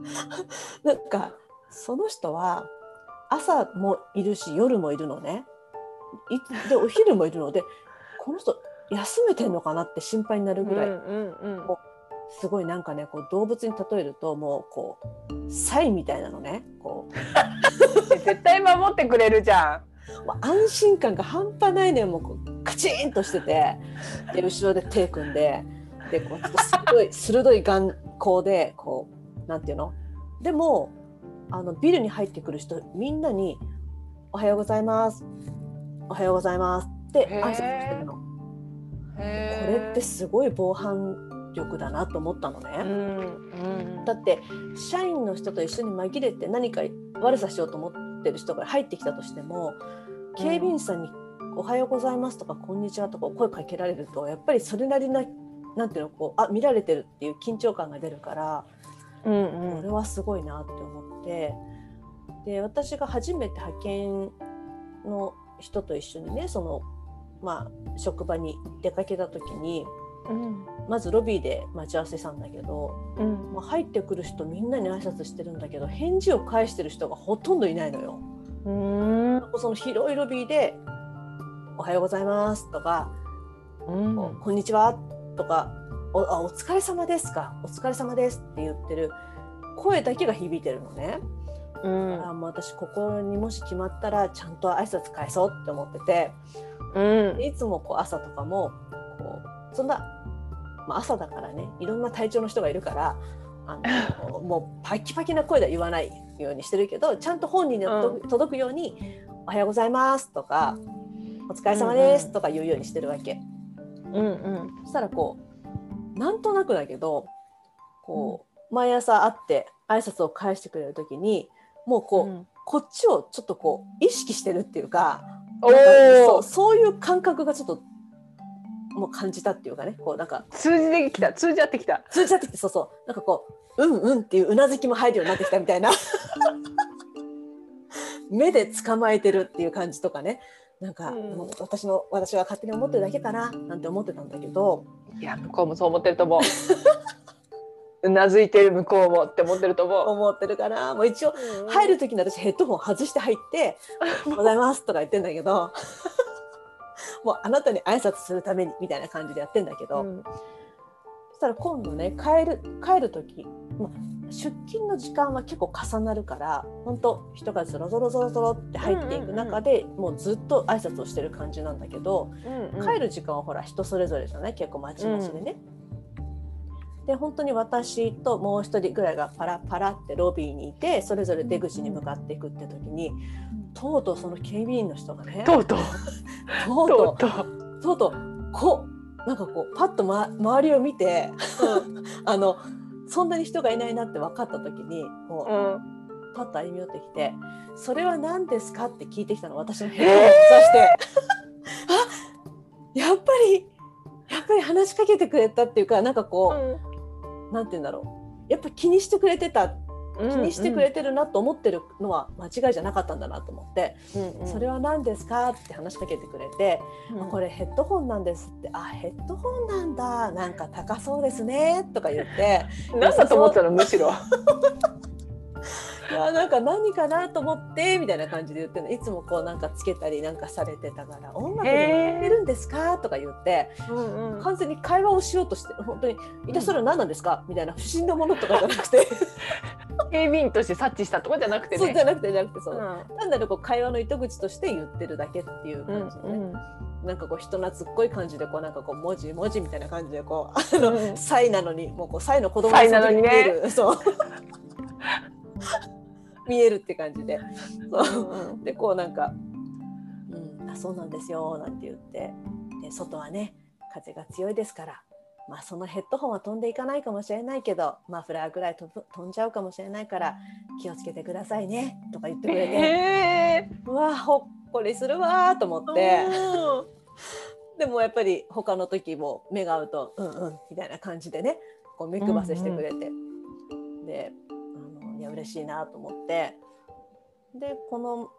なんかその人は朝もいるし夜もいるのね。いでお昼もいるのでこの人休めてんのかなって心配になるぐらい、うんうんうん。すごいなんかねこう動物に例えるともうこうサイみたいなのね。こう。絶対守ってくれるじゃもう安心感が半端ないねもうチンとしててで後ろで手組んででこうちょっと鋭い 鋭い眼光でこうなんていうの？でもあのビルに入ってくる人みんなに「おはようございます」「おはようございます」って挨拶してるの。ん。これってすごい防犯力だなと思ったのね。うんうんだって社員の人と一緒に紛れて何か悪さしようと思ってる人が入ってきたとしても警備員さんに「おはようございます」とか「こんにちは」とか声かけられるとやっぱりそれなりななんていうのこうあ見られてるっていう緊張感が出るからうんこれはすごいなって思ってで私が初めて派遣の人と一緒にねそのまあ職場に出かけた時にうん。まずロビーで待ち合わせしたんだけどうん。まあ、入ってくる人みんなに挨拶してるんだけど返事を返してる人がほとんどいないのよ。うん。その広いロビーで「おはようございます」とかうん「こんにちは」とか「おあお疲れ様ですか」「お疲れ様です」って言ってる。声だけが響いてるのね。うん。あもう私ここにもし決まったらちゃんと挨拶返そうって思ってて。うん。でいつもこう朝とかもこうそんな、まあ、朝だからね。いろんな体調の人がいるからあの もうパキパキな声では言わないようにしてるけどちゃんと本人に届くように「おはようございます」とか「お疲れ様です」とか言うようにしてるわけ。うんうん。そしたらこうなんとなくだけどこう毎朝会って挨拶を返してくれる時にもうこう、うん。こっちをちょっとこう意識してるっていうかそうおそういう感覚がちょっともう感じたっていうかね。こうなんか。通じてきた。通じ合ってきた。通じ合ってきてそうそう。なんかこううんうんっていううなずきも入るようになってきたみたいな。目で捕まえてるっていう感じとかねなんか、うん。私の私は勝手に思ってるだけかななんて思ってたんだけど。いや向こうもそう思ってると思う。うなずいてる向こうもって思ってると思う。思ってるかな。もう一応入る時に私ヘッドホン外して入って「おはようございます」とか言ってんだけど。もうあなたに挨拶するためにみたいな感じでやってんだけど、うん。そしたら今度ね帰る帰る時、まあ、出勤の時間は結構重なるから本当人がゾロゾロゾロゾロって入っていく中で、もうずっと挨拶をしてる感じなんだけど、うん帰る時間はほら人それぞれじゃない？結構まちまちでね。で本当に私ともう一人ぐらいがパラパラってロビーにいてそれぞれ出口に向かっていくって時にとうとうその警備員の人がねとうとう。とうととうとう。うとうとう。こう。なんかこうパッと、ま、周りを見て あのそんなに人がいないなって分かった時にこううん。パッと歩み寄ってきて「それは何ですか?」って聞いてきたの私のヘッドホンを刺して、あやっぱりやっぱり話しかけてくれたっていうかなんかこう、なんて言うんだろう。やっぱ気にしてくれてた気にしてくれてるなと思ってるのは間違いじゃなかったんだなと思って「それはは何ですか?」って話しかけてくれてあこれれヘッドホンなんですって、あ、ヘッドホンなんだ、なんか高そうですね、とか言って、何だと思ってたのむしろ。いや、なんか何かなと思って、みたいな感じで言っていつもこうなんかつけたりなんかされてたから、音楽でもやってるんですか？とか言って、うんうん。完全に会話をしようとして、本当に、一体それは何なんですか？みたいな不審なものとかじゃなくて、警備員として察知したとかじゃなくてね。そうじゃなくてじゃなくて、そう。う。ん。単なるこう会話の糸口として言ってるだけっていううん感じのね、なんかこう人懐っこい感じでこうなんかこう文字文字みたいな感じでこうあの、うんサイなのにもうこうサイの子供サイなのにね見える。そう。見えるって感じで。そう。うん。でこうなんか「うん、あそうなんですよ」なんて言って。で外はね風が強いですから。まあそのヘッドホンは飛んでいかないかもしれないけどマフラーぐらい飛ぶ飛んじゃうかもしれないから気をつけてくださいねとか言ってくれて、へえ。うわほっこりするわーと思って。でもやっぱり他の時も目が合うと「うんうん」みたいな感じでねこう目配せしてくれて、であのいや嬉しいなと思って。でこの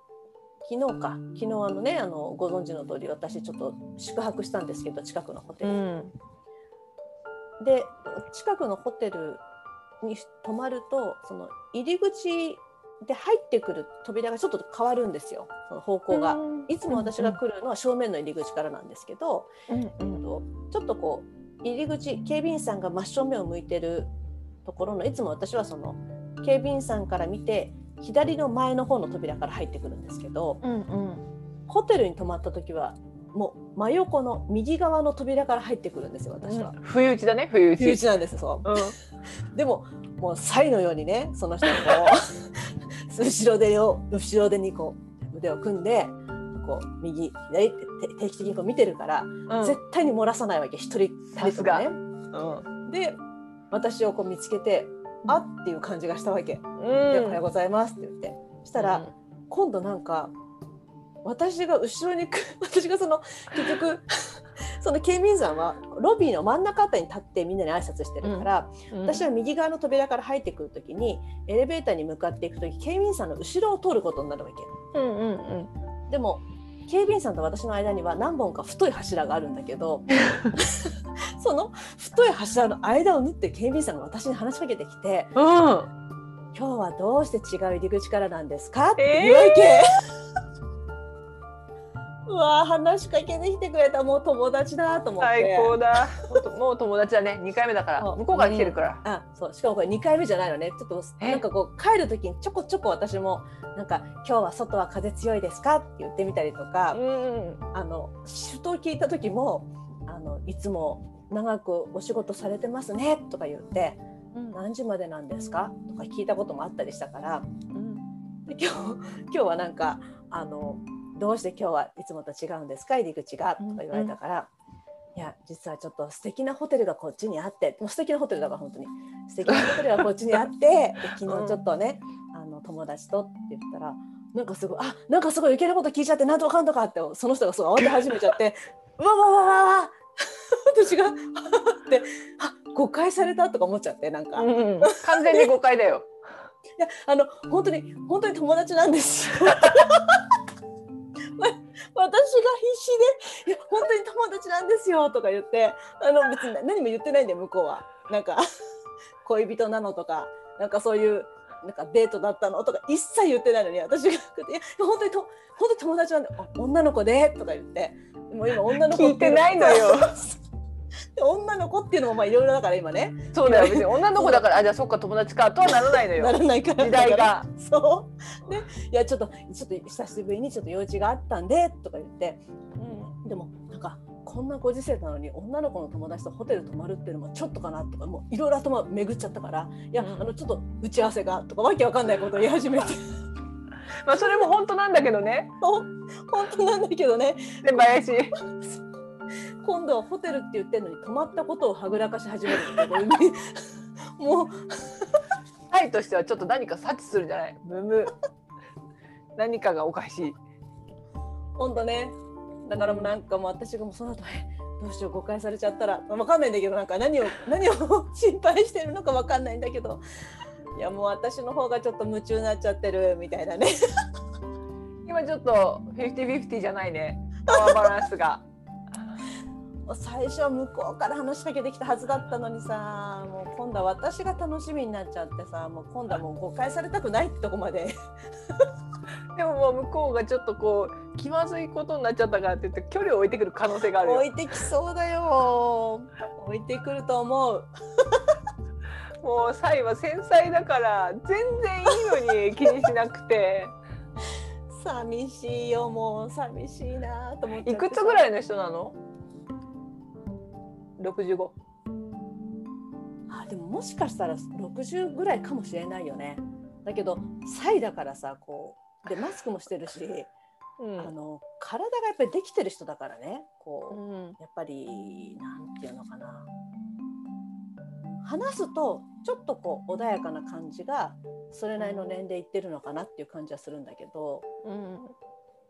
昨日か。昨日あのねあのご存知の通り私ちょっと宿泊したんですけど近くのホテル、うんで近くのホテルに泊まるとその入り口で入ってくる扉がちょっと変わるんですよ。その方向が。いつも私が来るのは正面の入り口からなんですけど、うんうえっとちょっとこう入り口警備員さんが真正面を向いてるところのいつも私はその警備員さんから見て左の前の方の扉から入ってくるんですけどうんうん。ホテルに泊まった時はもう真横の右側の扉から入ってくるんですよ私は。不意打ちだね不意打ち。身内なんですそう。うん。でももうサイのようにねその人がこう 後ろ手を後ろ手にこう腕を組んでこう右左ってて定期的にこう見てるから、うん。絶対に漏らさないわけ一人さすが。ね。うん。で私をこう見つけて「あっ」っていう感じがしたわけ。でうん。おはようございます」って言って。したら、今度なんか私が後ろにく 私がその結局 その警備員さんはロビーの真ん中あたりに立ってみんなに挨拶してるから、うん私は右側の扉から入ってくる時にエレベーターに向かっていく時警備員さんの後ろを通ることになるわけ。うんうんうんでも警備員さんと私の間には何本か太い柱があるんだけど その太い柱の間を縫って警備員さんが私に話しかけてきてうん「今日はどうして違う入り口からなんですか?」って言うわけ。うわー話しかけてきてくれたもう友達だと思って最高だ。もう友達だね。二回目だから。向こうから来てるから。あそうしかもこれ2回目じゃないのねちょっとえ？なんかこう帰る時にちょこちょこ私もなんか「今日は外は風強いですか?」って言ってみたりとか、うんあの首都を聞いた時もあの「いつも長くお仕事されてますね」とか言ってうん「何時までなんですか?」とか聞いたこともあったりしたからうんで今日今日はなんかあの「どうして今日はいつもと違うんですか？入り口が」とか言われたから。いや実はちょっと素敵なホテルがこっちにあってもう素敵なホテルだから本当に素敵なホテルがこっちにあって で昨日ちょっとね、あの友達とって言ったらなんかすごいあなんかすごい余計なこと聞いちゃってなんとかかんとかってその人がすごい慌て始めちゃってう わわわわわ私がってあ誤解されたとか思っちゃってなんか、いうん完全に誤解だよ。やあの本当に本当に友達なんですよ。私が必死で「いや本当に友達なんですよ」とか言ってあの別に何も言ってないんで向こうはなんか 恋人なのとかなんかそういうなんかデートだったのとか一切言ってないのに私が「いや本当にと本当に友達なんであ女の子で」とか言ってもう今女の子聞いてないのよ。で女の子っていうのもまあいろいろだから今ねそうだよ。別に女の子だから、あ、じゃあそっか友達かとはならないのならよ。ないから時代が。そうでいやちょっとちょっと久しぶりにちょっと用事があったんでとか言ってでもなんかこんなご時世なのに女の子の友達とホテル泊まるっていうのもちょっとかなとかもういろいろ頭巡っちゃったからいや、うんあのちょっと打ち合わせがとかわけわかんないことを言い始めて まあそれも本当なんだけどね。本当なんだけどねで林。今度はホテルって言ってるのに泊まったことをはぐらかし始めるってこういうねもう タイとしてはちょっと何か察知するんじゃない？むむ。何かがおかしい。本当ねだからもうなんかもう私がもうその後えどうしよう誤解されちゃったらわかんないんだけどなんか何を何を 心配してるのかわかんないんだけどいやもう私の方がちょっと夢中になっちゃってるみたいなね今ちょっとフィフティフィフティじゃないね。パワーバランスが。最初は向こうから話しかけてきたはずだったのにさもう今度は私が楽しみになっちゃってさもう今度はもう誤解されたくないってとこまで。でももう向こうがちょっとこう気まずいことになっちゃったからって言って距離を置いてくる可能性があるよ。置いてきそうだよ。置いてくると思う。もうサイは繊細だから全然いいのに気にしなくて。寂しいよもう寂しいなと思っていくつぐらいの人なの？?65。あでももしかしたら60ぐらいかもしれないよね。だけどサイだからさこうでマスクもしてるし、うん。あの体がやっぱりできてる人だからね。こう、うん。やっぱりなんていうのかな。話すとちょっとこう穏やかな感じがそれなりの年齢いってるのかなっていう感じはするんだけどうん。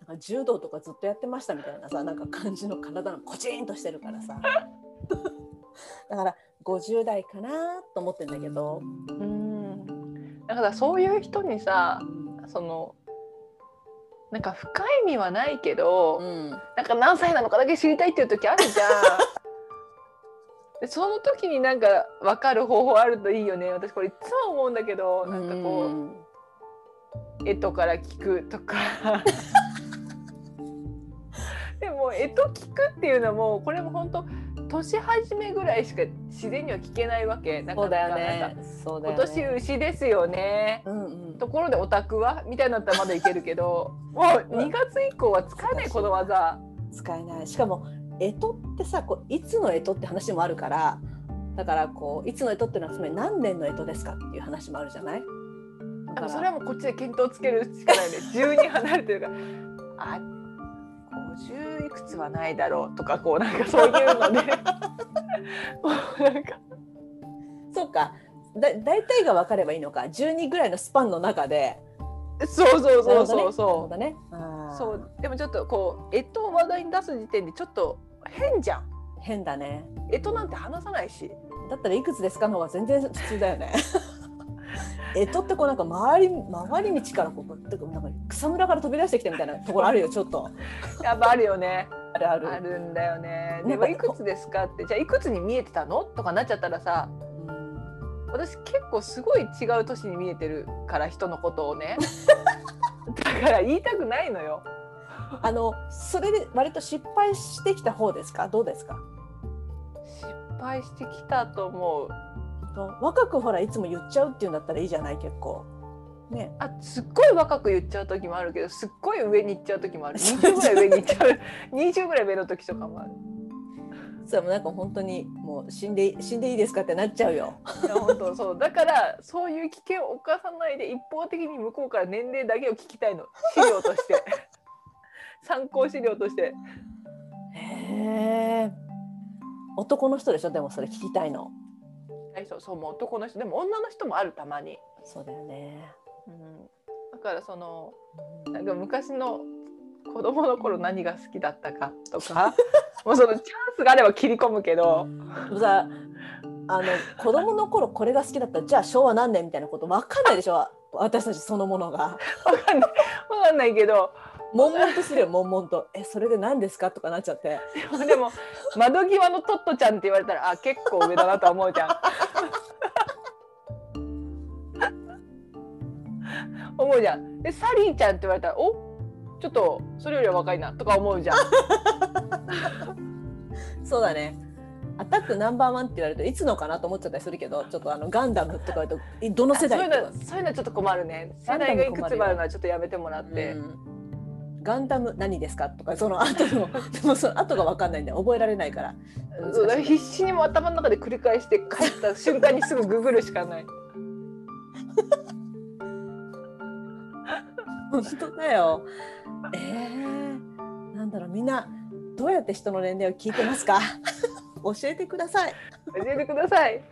なんか柔道とかずっとやってましたみたいなさなんか感じの体のコチンとしてるからさ だから50代かなと思ってんだけど、うん。だからそういう人にさそのなんか深い意味はないけど、うん。なんか何歳なのかだけ知りたいっていう時あるじゃん。でその時になんか分かる方法あるといいよね。私これいつも思うんだけどなんかこう、うん絵とから聞くとか。でも絵と聞くっていうのもこれも本当年始めぐらいしか自然には聞けないわけなかそうだよねか。そうだよ今年ね。牛ですよねうんうん。ところでオタクはみたいになったらまだいけるけど もう2月以降は使えないこの技使えない。しかも干支ってさ、こういつの干支って話もあるから、だからこういつの干支っていうのはつまり何年の干支ですかっていう話もあるじゃない？でもそれはもうこっちで見当つけるしかないね 12離れてるからあ50いくつはないだろうとかこうなんかそういうのでなんかそうか。だ大体が分かればいいのか。12ぐらいのスパンの中で。そうそうそうそうそほどね。ね。そうでもちょっとこう干支を話題に出す時点でちょっと変じゃん変だね。干支なんて話さないしだったらいくつですかの方が全然普通だよね。干支ってこうなんか回り回り道からこうてかなんか草むらから飛び出してきたみたいなところあるよちょっと。やっぱあるよね。あるある。あるんだよね。でもいくつですかってじゃあいくつに見えてたの？とかなっちゃったらさうん私結構すごい違う年に見えてるから人のことをね。だから言いたくないのよ。あのそれで割と失敗してきた方ですか？どうですか？失敗してきたと思うと若くほらいつも言っちゃうっていうんだったらいいじゃない結構。ね。あすっごい若く言っちゃう時もあるけどすっごい上に行っちゃう時もある20ぐらい上に行っちゃう 20ぐらい上の時とかもあるそれもなんか本当にもう死んで死んでいいですかってなっちゃうよ。いや本当そうだからそういう危険を犯さないで一方的に向こうから年齢だけを聞きたいの資料として 参考資料としてへえ。男の人でしょでもそれ聞きたいの。最初そうもう男の人でも女の人もあるたまに、そうだよね。うん、だからそのなんか昔の子供の頃何が好きだったかとか もうそのチャンスがあれば切り込むけどさあの子供の頃これが好きだったらじゃあ昭和何年みたいなこと分かんないでしょ？私たちそのものが。わかんないわかんないけど悶々とするよ悶々と。えそれで何ですか？とかなっちゃって。でもでも窓際のトットちゃんって言われたらあ結構上だなとは思うじゃん。思うじゃん。でサリーちゃんって言われたらお？ちょっとそれよりは若いなとか思うじゃん。そうだね。アタックナンバーワンって言われるといつのかなと思っちゃったりするけどちょっとあのガンダムとか言うといどの世代？そういうのそういうのはちょっと困るね。世代がいくつもあるのはちょっとやめてもらって。うんガンダム何ですかとかその後の でもその後が分かんないんで覚えられないからそうだから必死にも頭の中で繰り返して帰った瞬間にすぐググるしかない。本当だよ。えー、なんだろうみんなどうやって人の年齢を聞いてますか？教えてください。教えてください。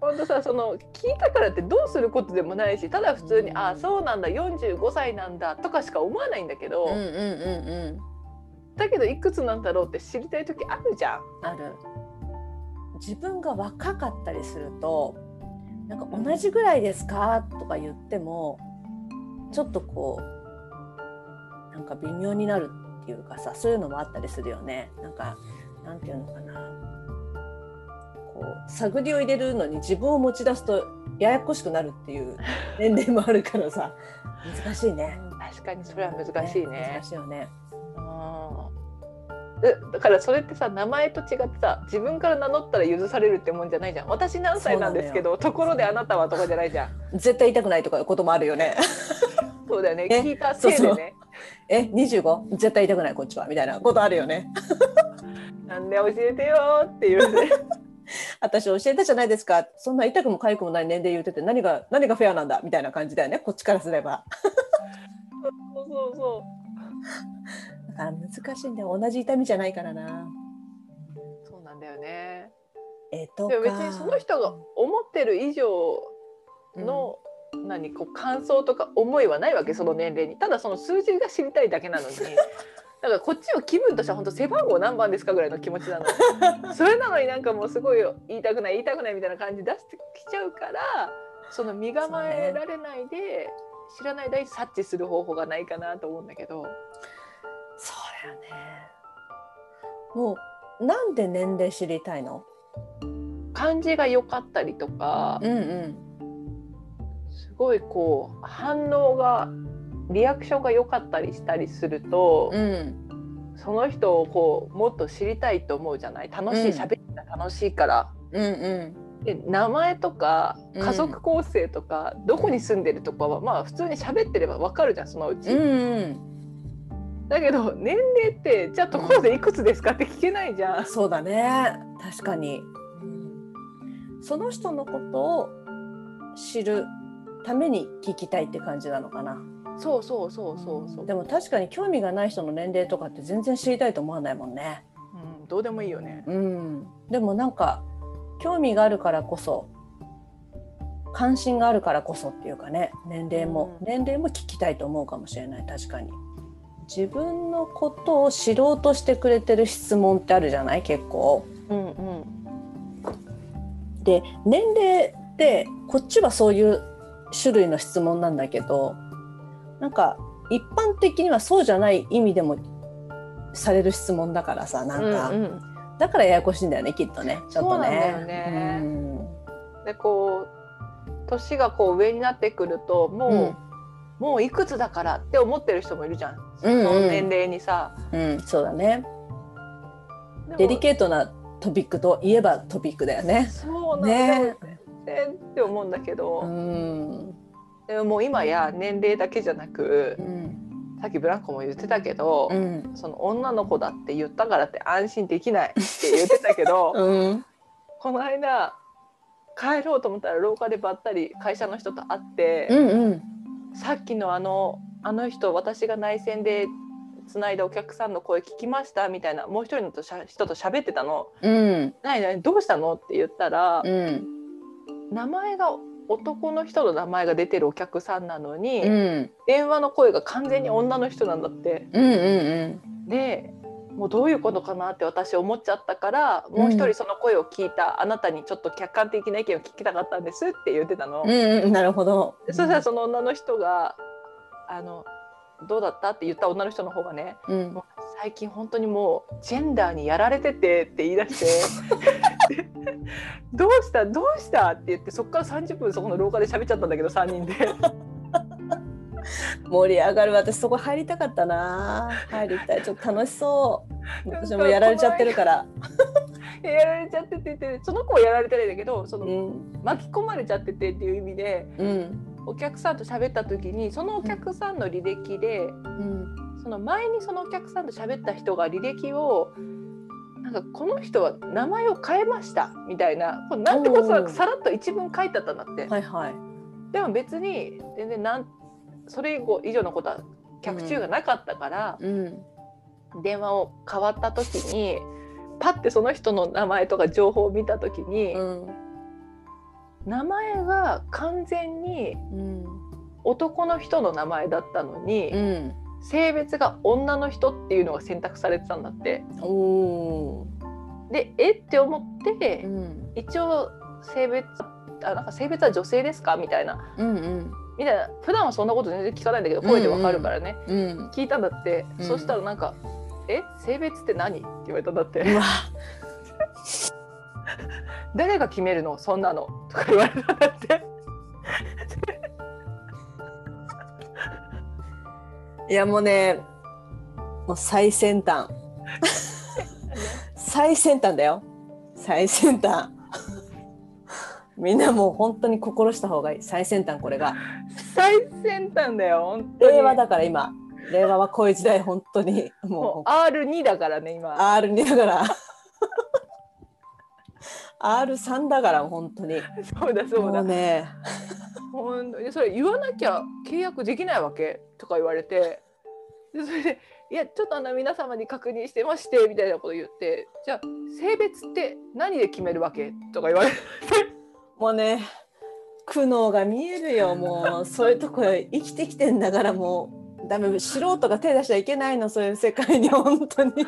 本当さその聞いたからってどうすることでもないしただ普通に「うん。あそうなんだ45歳なんだ」とかしか思わないんだけど、うんうんうん。だけどいくつなんだろうって知りたい時あるじゃん。ある。自分が若かったりするとなんか同じぐらいですか？とか言ってもちょっとこうなんか微妙になるっていうかさそういうのもあったりするよね。なんかなんていうのかな。こう探りを入れるのに自分を持ち出すとややこしくなるっていう 年齢もあるからさ難しいね。確かにそれは難しいね。難。しいよね。うんえだからそれってさ名前と違ってさ自分から名乗ったら許されるってもんじゃないじゃん。私何歳なんですけどところであなたはとかじゃないじゃん。絶対言いたくないとかこともあるよねそうだよね。え？聞いたせいでね。え？25? 絶対言いたくないこっちは。みたいな。ことあるよね。なんで教えてよーっていうね。私教えたじゃないですか。そんな痛くも痒くもない年齢言ってて何が何がフェアなんだ？みたいな感じだよね。こっちからすれば。そうそうそだから難しいんだよ。同じ痛みじゃないからな。うそうなんだよね。えっとでも別にその人が思ってる以上の、何こう感想とか思いはないわけその年齢に。ただその数字が知りたいだけなのに。だからこっちは気分としては本当背番号何番ですかぐらいの気持ちなの それなのになんかもうすごい言いたくない言いたくないみたいな感じ出してきちゃうからその身構えられないで知らない間に察知する方法がないかなと思うんだけど。そうだよね。もうなんで年齢知りたいの？感じが良かったりとかうんうんすごいこう反応がリアクションが良かったりしたりすると、うんその人をこうもっと知りたいと思うじゃない？楽しいうん。喋りが楽しいから。うんうん。で名前とかうん。家族構成とか、どこに住んでるとかはまあ普通に喋ってればわかるじゃんそのうち。うんうん。だけど年齢ってじゃあところでいくつですかって聞けないじゃん。そうだね。確かに。その人のことを知るために聞きたいって感じなのかな。そうそうそうそうそう。でも確かに興味がない人の年齢とかって全然知りたいと思わないもんね。うん、どうでもいいよね。うん。でもなんか興味があるからこそ関心があるからこそっていうかね年齢も、うん。年齢も聞きたいと思うかもしれない確かに。自分のことを知ろうとしてくれてる質問ってあるじゃない結構。うんうん。で年齢ってこっちはそういう種類の質問なんだけどなんか一般的にはそうじゃない意味でもされる質問だからさなんか、うんうん。だからややこしいんだよねきっとね。ちょっとね。ね。うん。でこう年がこう上になってくるともう、うん。もういくつだからって思ってる人もいるじゃん、うんうん。その年齢にさ。うん、そうだね。デリケートなトピックといえばトピックだよね。そうなんだよねねって思うんだけど、うん。でももう今や年齢だけじゃなくうん。さっきブランコも言ってたけど、うん。その女の子だって言ったからって安心できないって言ってたけど うん。この間帰ろうと思ったら廊下でばったり会社の人と会って、うん。うん。さっきのあのあの人私が内線でつないだお客さんの声聞きましたみたいなもう一人のとしゃ人と喋ってたのうん。「何何どうしたの?」って言ったら、うん。名前が男の人の名前が出てるお客さんなのに、うん。電話の声が完全に女の人なんだって。うん。うん。でもうどういうことかなって私思っちゃったからもう一人その声を聞いたあなたにちょっと客観的な意見を聞きたかったんですって言ってたの。うん。うん。なるほど。でそしたらその女の人が「あのどうだった?」って言った女の人の方がねうんも。う最近本当にもうジェンダーにやられててって言い出して「どうしたどうした?」って言ってそこから30分そこの廊下で喋っちゃったんだけど3人で。盛り上がる。私そこ入りたかったな。入りたい。ちょっと楽しそう。私もやられちゃってるから。やられちゃっててってその子はやられてないんだけどそのうん。巻き込まれちゃっててっていう意味でうん。お客さんと喋った時にそのお客さんの履歴で、うん。その前にそのお客さんと喋った人が履歴をなんかこの人は名前を変えましたみたいなこれなんてことなくさらっと一文書いてあったんだって、はいはい。でも別に全然なんそれ以後以上のことは客中がなかったから、うん。電話を変わった時にパッてその人の名前とか情報を見た時に、うん。名前が完全にうん。男の人の名前だったのに、うん。性別が女の人っていうのが選択されてたんだって。おお。でえって思って、うん。一応性別あなんか性別は女性ですかみたいなうん。うん。みたいな普段はそんなこと全然聞かないんだけど声でわかるからね、うん。聞いたんだって、うんそしたらなんか「え？性別って何?」って言われたんだってうわ。「誰が決めるの？そんなの」とか言われたんだって。いやもうね、もう最先端。最先端だよ。最先端。みんなもう本当に心した方がいい。最先端これが。最先端だよ本当に令和だから今。令和はこういう時代本当にももう R2 だからね今う R2 だから。R3 だから本当に。そうだそうもだうね。ほんとにそれ言わなきゃ契約できないわけとか言われてでそれで「いやちょっとあの皆様に確認してまして」みたいなこと言って「じゃあ性別って何で決めるわけ?」とか言われてもうね。苦悩が見えるよもうそういうとこ生きてきてんだからもうダメ素人が手出しちゃいけないのそういう世界に本当に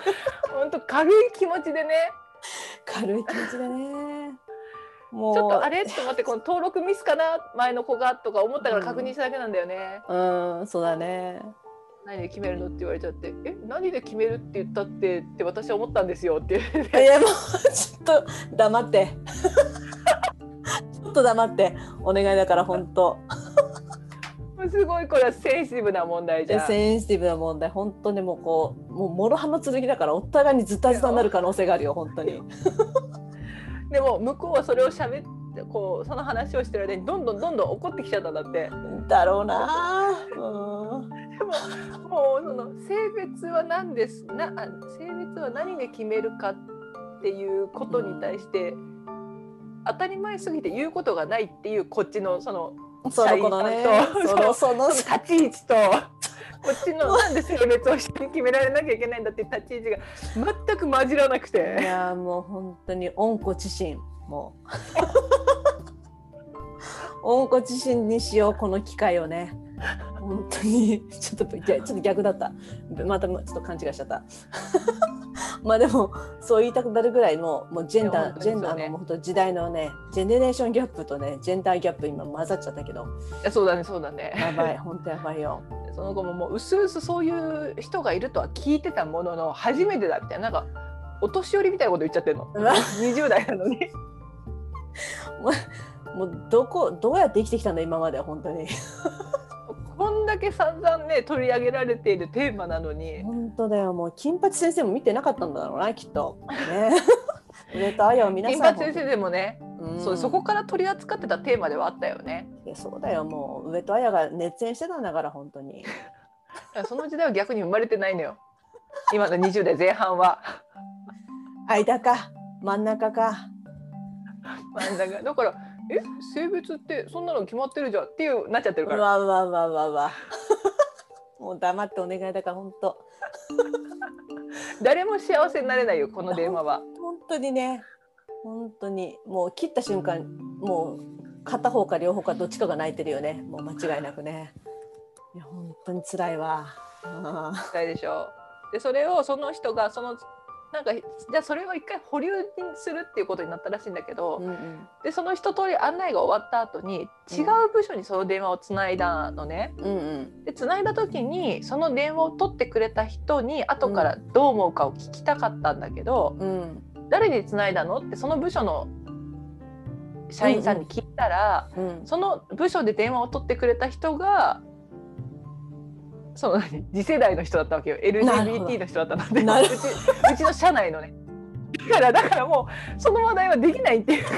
ほんと軽い気持ちでね 軽い気持ちでね。もう。ちょっとあれちょっと待ってこの登録ミスかな前の子がとか思ったから確認しただけなんだよね。うんそうだね。何で決めるのって言われちゃって「え何で決めるって言ったって」って私は思ったんですよって。言っていやもうちょっと黙って。ちょっと黙って。お願いだから本当すごいこれはセンシティブな問題じゃん。センシティブな問題。本当にもうこうもう諸刃の剣だからお互いにズタズタになる可能性があるよ本当に。でも向こうはそれを喋ってこうその話をしてる間にどんどんどんどん怒ってきちゃったんだって。だろうな。うん。でももうその性別は何ですなあ性別は何で決めるかっていうことに対して、当たり前すぎて言うことがないっていうこっちのそのその子のねそのその立ち位置と。こっちのなんで性別を一緒に決められなきゃいけないんだって立ち位置が全く混じらなくいてやもう本当に温故知新。もう。温故知新にしようこの機会をね。本当に。ちょっとちょっと逆だった。またちょっと勘違いしちゃったまあでもそう言いたくなるぐらいのもうジェンダージェンダーのもう本当時代のねジェネレーションギャップとねジェンダーギャップ今混ざっちゃったけど。いやそうだねそうだね。やばい 本当やばいよ。その後ももううすうすそういう人がいるとは聞いてたものの初めてだみたいななんかお年寄りみたいなこと言っちゃってるの。うわ。20代なのに。もうどこどうやって生きてきたんだ今まで本当にこんだけ散々ね取り上げられているテーマなのに。本当だよ。もう金八先生も見てなかったんだろうなきっと。ね。上戸彩を皆さん金八先生でもね、うん。そうそこから取り扱ってたテーマではあったよね。いやそうだよ。もう上戸彩が熱演してたんだから本当に。その時代は逆に生まれてないのよ。今の20代前半は。間か。真ん中か。真ん中。だからえ性別ってそんなの決まってるじゃんっていうなっちゃってるうから。わうわうわうわうわ。もう黙ってお願いだから本当誰も幸せになれないよこの電話は。本当にね。本当に。もう切った瞬間もう片方か両方かどっちかが泣いてるよね。もう間違いなくね。いや本当に辛いわ。辛いでしょ。でそれをその人がそのなんかじゃあそれを一回保留にするっていうことになったらしいんだけど、うんうん。でその一通り案内が終わった後に違う部署にその電話をつないだのね。うんうん。でつないだ時にその電話を取ってくれた人に後からどう思うかを聞きたかったんだけど、うん。誰につないだのってその部署の社員さんに聞いたら、うん。その部署で電話を取ってくれた人がその何次世代の人だったわけよ。LGBT の人だったので。うちうちの社内のね。だからだからもうその話題はできないっていうか「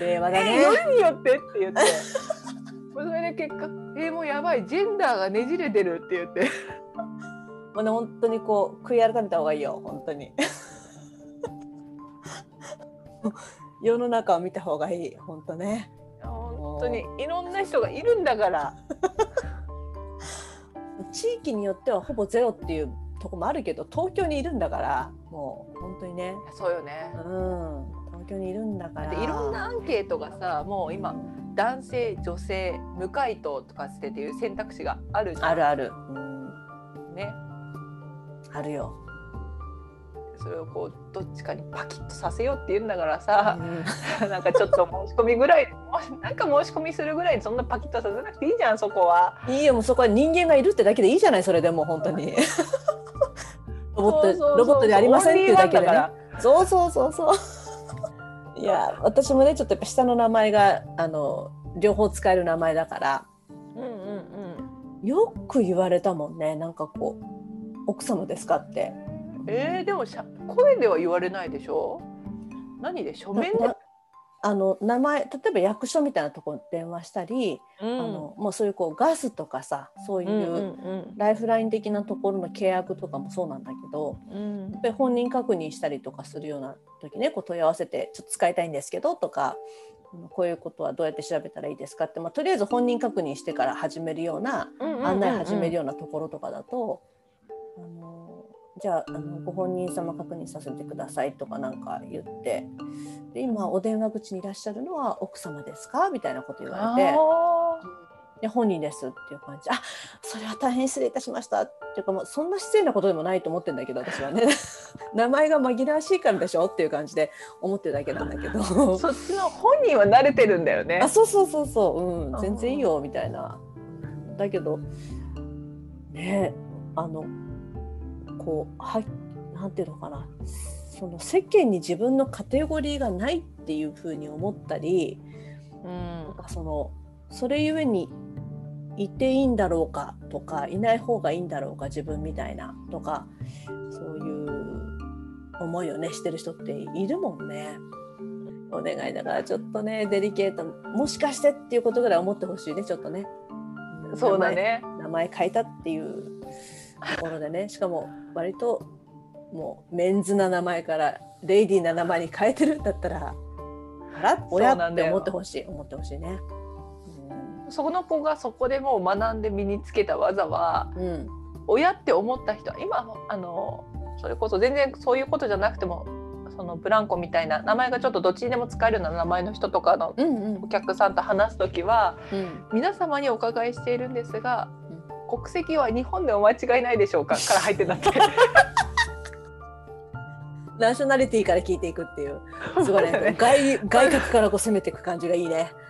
令和だね。えよりによって」って言って。それで結果「えもうやばい。ジェンダーがねじれてる」って言って。もうね本当にこう悔い改めた方がいいよ。本当に。世の中を見た方がいい。本当ね本当にいろんな人がいるんだから。地域によってはほぼゼロっていうとこもあるけど東京にいるんだからもう本当にね。そうよね。うん。東京にいるんだから。でいろんなアンケートがさもう今男性女性無回答とかしてっていう選択肢があるじゃん。あるある、うん、ね。あるよ、それをこうどっちかにパキッとさせようって言うんだからさう、ん。なんかちょっと申し込みぐらい なんか申し込みするぐらいにそんなパキッとさせなくていいじゃんそこは。いいよもうそこは人間がいるってだけでいいじゃないそれでもう本当に。ロボットロボットでありませんっていうだけでね。そうそうそうそう。いや私もねちょっとやっぱ下の名前があの両方使える名前だからら。うんうんうん。よく言われたもんねなんかこう奥様ですかってえー、でもしゃ声では言われないでしょ？何で？書面で？なあの名前例えば役所みたいなところに電話したり、うん。あのもうそういうこうガスとかさそういう、ライフライン的なところの契約とかもそうなんだけどうん。やっぱり本人確認したりとかするような時ねこう問い合わせてちょっと使いたいんですけどとかこういうことはどうやって調べたらいいですかって、まあ、とりあえず本人確認してから始めるような案内始めるようなところとかだと、あのじゃああのご本人様確認させてくださいとかなんか言ってで今お電話口にいらっしゃるのは奥様ですかみたいなこと言われてあで本人ですっていう感じ。あそれは大変失礼いたしましたっていうかもうそんな失礼なことでもないと思ってるんだけど私はね。名前が紛らわしいからでしょっていう感じで思ってるだけなんだけど。そっちの本人は慣れてるんだよね。あそうそうそうそう、うん、全然いいよみたいな。だけどねあのこうはなんていうのかなその世間に自分のカテゴリーがないっていうふうに思ったり、うんなんかそのそれゆえにいていいんだろうかとかいない方がいいんだろうか自分みたいなとかそういう思いをねしてる人っているもんね。お願いだからちょっとねデリケートもしかしてっていうことぐらい思ってほしいねちょっとね。そうだね名前名前変えたっていうところでねしかも割ともうメンズな名前からレイディーな名前に変えてるんだったらあら親って思ってほしい思ってほしいね。その子がそこでもう学んで身につけた技はうん、うん。親って思った人は今あのそれこそ全然そういうことじゃなくてもそのブランコみたいな名前がちょっとどっちにでも使えるような名前の人とかのうんうん。お客さんと話す時はうん。皆様にお伺いしているんですが、国籍は日本でお間違いないでしょうか？から入ってんだって。ナショナリティから聞いていくっていう。すごいね。外外角からこう攻めていく感じがいいね。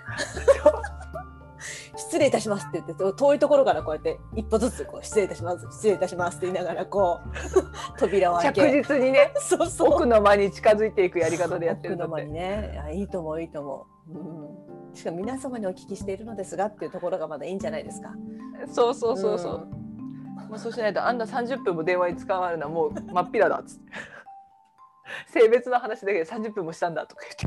失礼いたしますって言って遠いところからこうやって一歩ずつこう失礼いたします失礼いたしますって言いながらこう扉を開着け実にねそうそう。奥の間に近づいていくやり方でやってるんだって。奥の間にね。いいと思ういいと思う、うん、しかも皆様にお聞きしているのですがっていうところがまだいいんじゃないですか。そうそうそうそう、まあ、そうしないとあんな30分も電話に使われるのはもう真っ平だっつって。性別の話だけで30分もしたんだとか言って。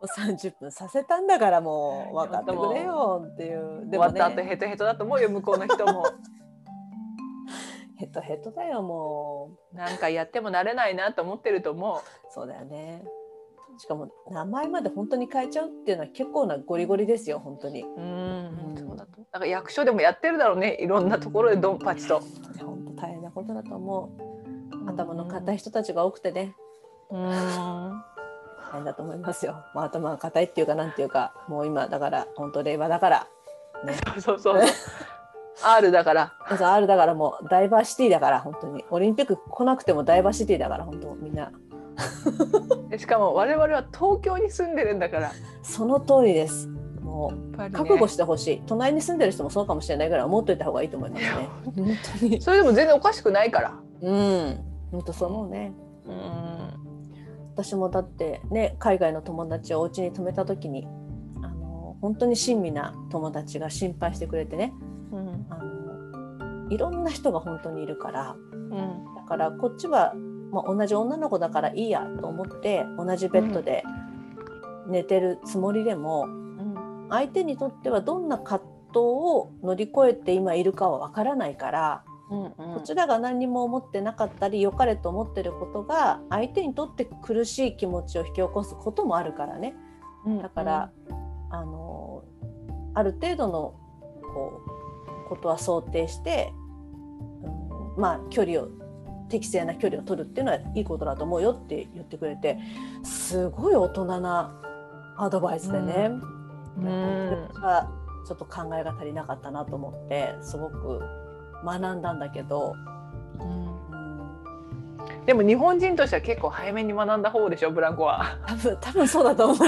もう30分させたんだからもう分かってくれよっていう。終でもわった後ねヘトヘトだと思うよ向こうの人も。ヘトヘトだよもなんかやってもなれないなと思ってると思うう。そうだよねしかも名前まで本当に変えちゃうっていうのは結構なゴリゴリですよ本当に。うん。うん。そうだと。なんか役所でもやってるだろうねいろんなところでドンパチと。本当大変なことだと思う。頭の硬い人たちが多くてね。うん。大変だと思いますよ、まあ、頭が硬いっていうかなんていうかもう今だから本当令和だから。そうそうそう。R だから。R だからもうダイバーシティだから本当に。オリンピック来なくてもダイバーシティだから本当みんな。で しかも我々は東京に住んでるんだから。やその通りです。もうね。覚悟してほしい、隣に住んでる人もそうかもしれないぐらい思っといた方がいいと思いますね。本当に。それでも全然おかしくないから。うん。本当そう思うね。うん。私もだってね海外の友達をお家に泊めた時にあの本当に親身な友達が心配してくれてね。うん。あのいろんな人が本当にいるから。うん。だからこっちは、まあ、同じ女の子だからいいやと思って同じベッドで寝てるつもりでも、うん。相手にとってはどんな葛藤を乗り越えて今いるかはわからないから、うんこちらが何にも思ってなかったり良かれと思ってることが相手にとって苦しい気持ちを引き起こすこともあるからね。うん。だから、あのある程度のこうことは想定して、うんまあ距離を適正な距離を取るっていうのはいいことだと思うよって言ってくれてすごい大人なアドバイスでね、うん。ちょっと考えが足りなかったなと思ってすごく学んだんだけど、うん、でも日本人としては結構早めに学んだ方でしょブランコは。多分多分そうだと思う。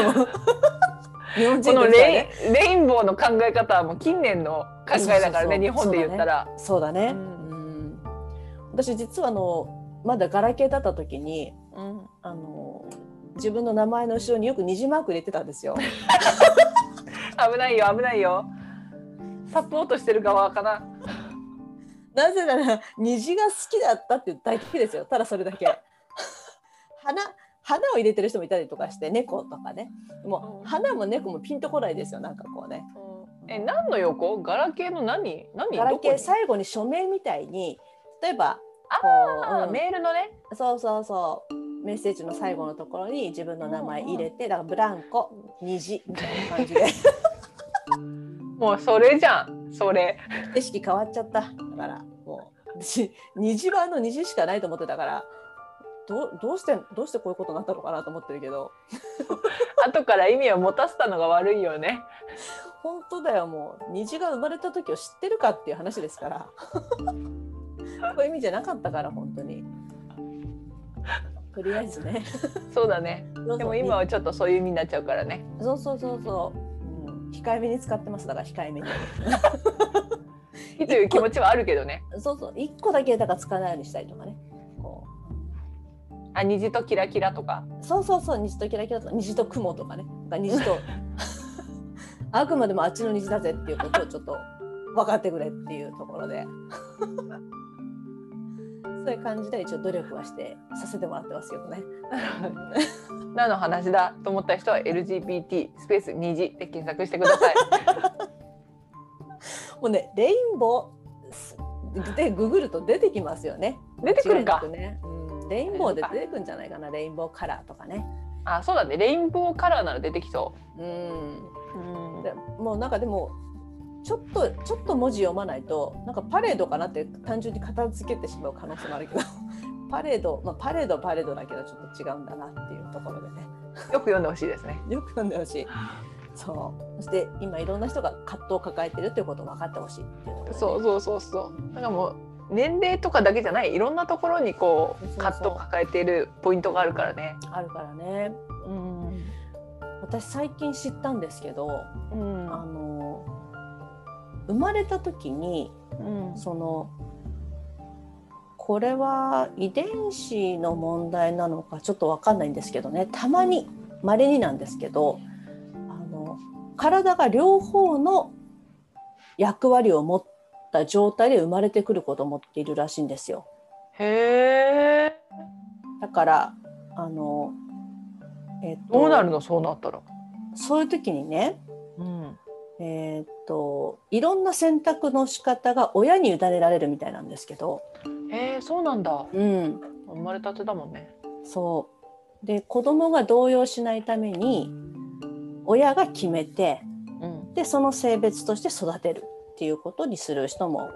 日本こ人ね。レイレインボーの考え方はもう近年の考えだからね日本で言ったら。そうだね。ううん私実はあのまだガラケーだった時にうんあの自分の名前の後ろによく虹マーク入れてたんですよ。危ないよ危ないよ。サポートしてる側かな。なぜなら虹が好きだったっていうだけですよ。ただそれだけ。花花を入れてる人もいたりとかして猫とかね。もう花も猫もピンとこないですよ。なんかこうね。え何の横？ガラケーの何？何？ガラケー最後に署名みたいに例えばこう、あうんメールのね。そうそうそうメッセージの最後のところに自分の名前入れて、だからブランコ虹みたいな感じで もうそれじゃん。それ。景色変わっちゃっただからもう私虹はあの虹しかないと思ってたからどうどうしてどうしてこういうことになったのかなと思ってるけど 後から意味を持たせたのが悪いよね。本当だよもう虹が生まれた時を知ってるかっていう話ですから こういう意味じゃなかったから本当に。とりあえずね。そうだね。でも今はちょっとそういう意味になっちゃうからね。そうそうそうそう、うん、控えめに使ってますだから控えめに。という気持ちはあるけどね。そうそう。1個だけだから使わないようにしたりとかね。こあ虹とキラキラとか。うそうそうそう。虹とキラキラとか。虹と雲とかね。なんか虹と。あくまでもあっちの虹だぜっていうことをちょっと分かってくれっていうところでそういう感じで一応努力はしてさせてもらってますけどね。何の話だと思った人は LGBT スペース虹で検索してください もうねレインボーでググると出てきますよね。出てくるかね、うん。レインボーで出てくるんじゃないかなレインボーカラーとかね。あそうだねレインボーカラーなら出てきそうんう、うんでもうなんかでもちょっとちょっと文字読まないとなんかパレードかなって単純に片付けてしまう可能性もあるけど。パレード、まあ、パレードはパレードだけどちょっと違うんだなっていうところでね。よく読んでほしいですね。よく読んでほしい。そう。そして今いろんな人が葛藤を抱えてるっていうことを分かってほしいっていうね、そうそうそうそう。なんかもう年齢とかだけじゃないいろんなところにこう葛藤を抱えているポイントがあるからね。あるからね。うん、私最近知ったんですけどうん。あの生まれた時にうん。そのこれは遺伝子の問題なのかちょっと分かんないんですけどね。たまに稀になんですけどあの体が両方の役割を持った状態で生まれてくる子供っているらしいんですよ。へえだからあの、えっとどうなるの？そうなったら。そういう時にねうんえーっといろんな選択の仕方が親に委ねられるみたいなんですけど、へえそうなんだ。うん、生まれたてだもんね。そう。で子供が動揺しないために親が決めてうん。でその性別として育てるっていうことにする人も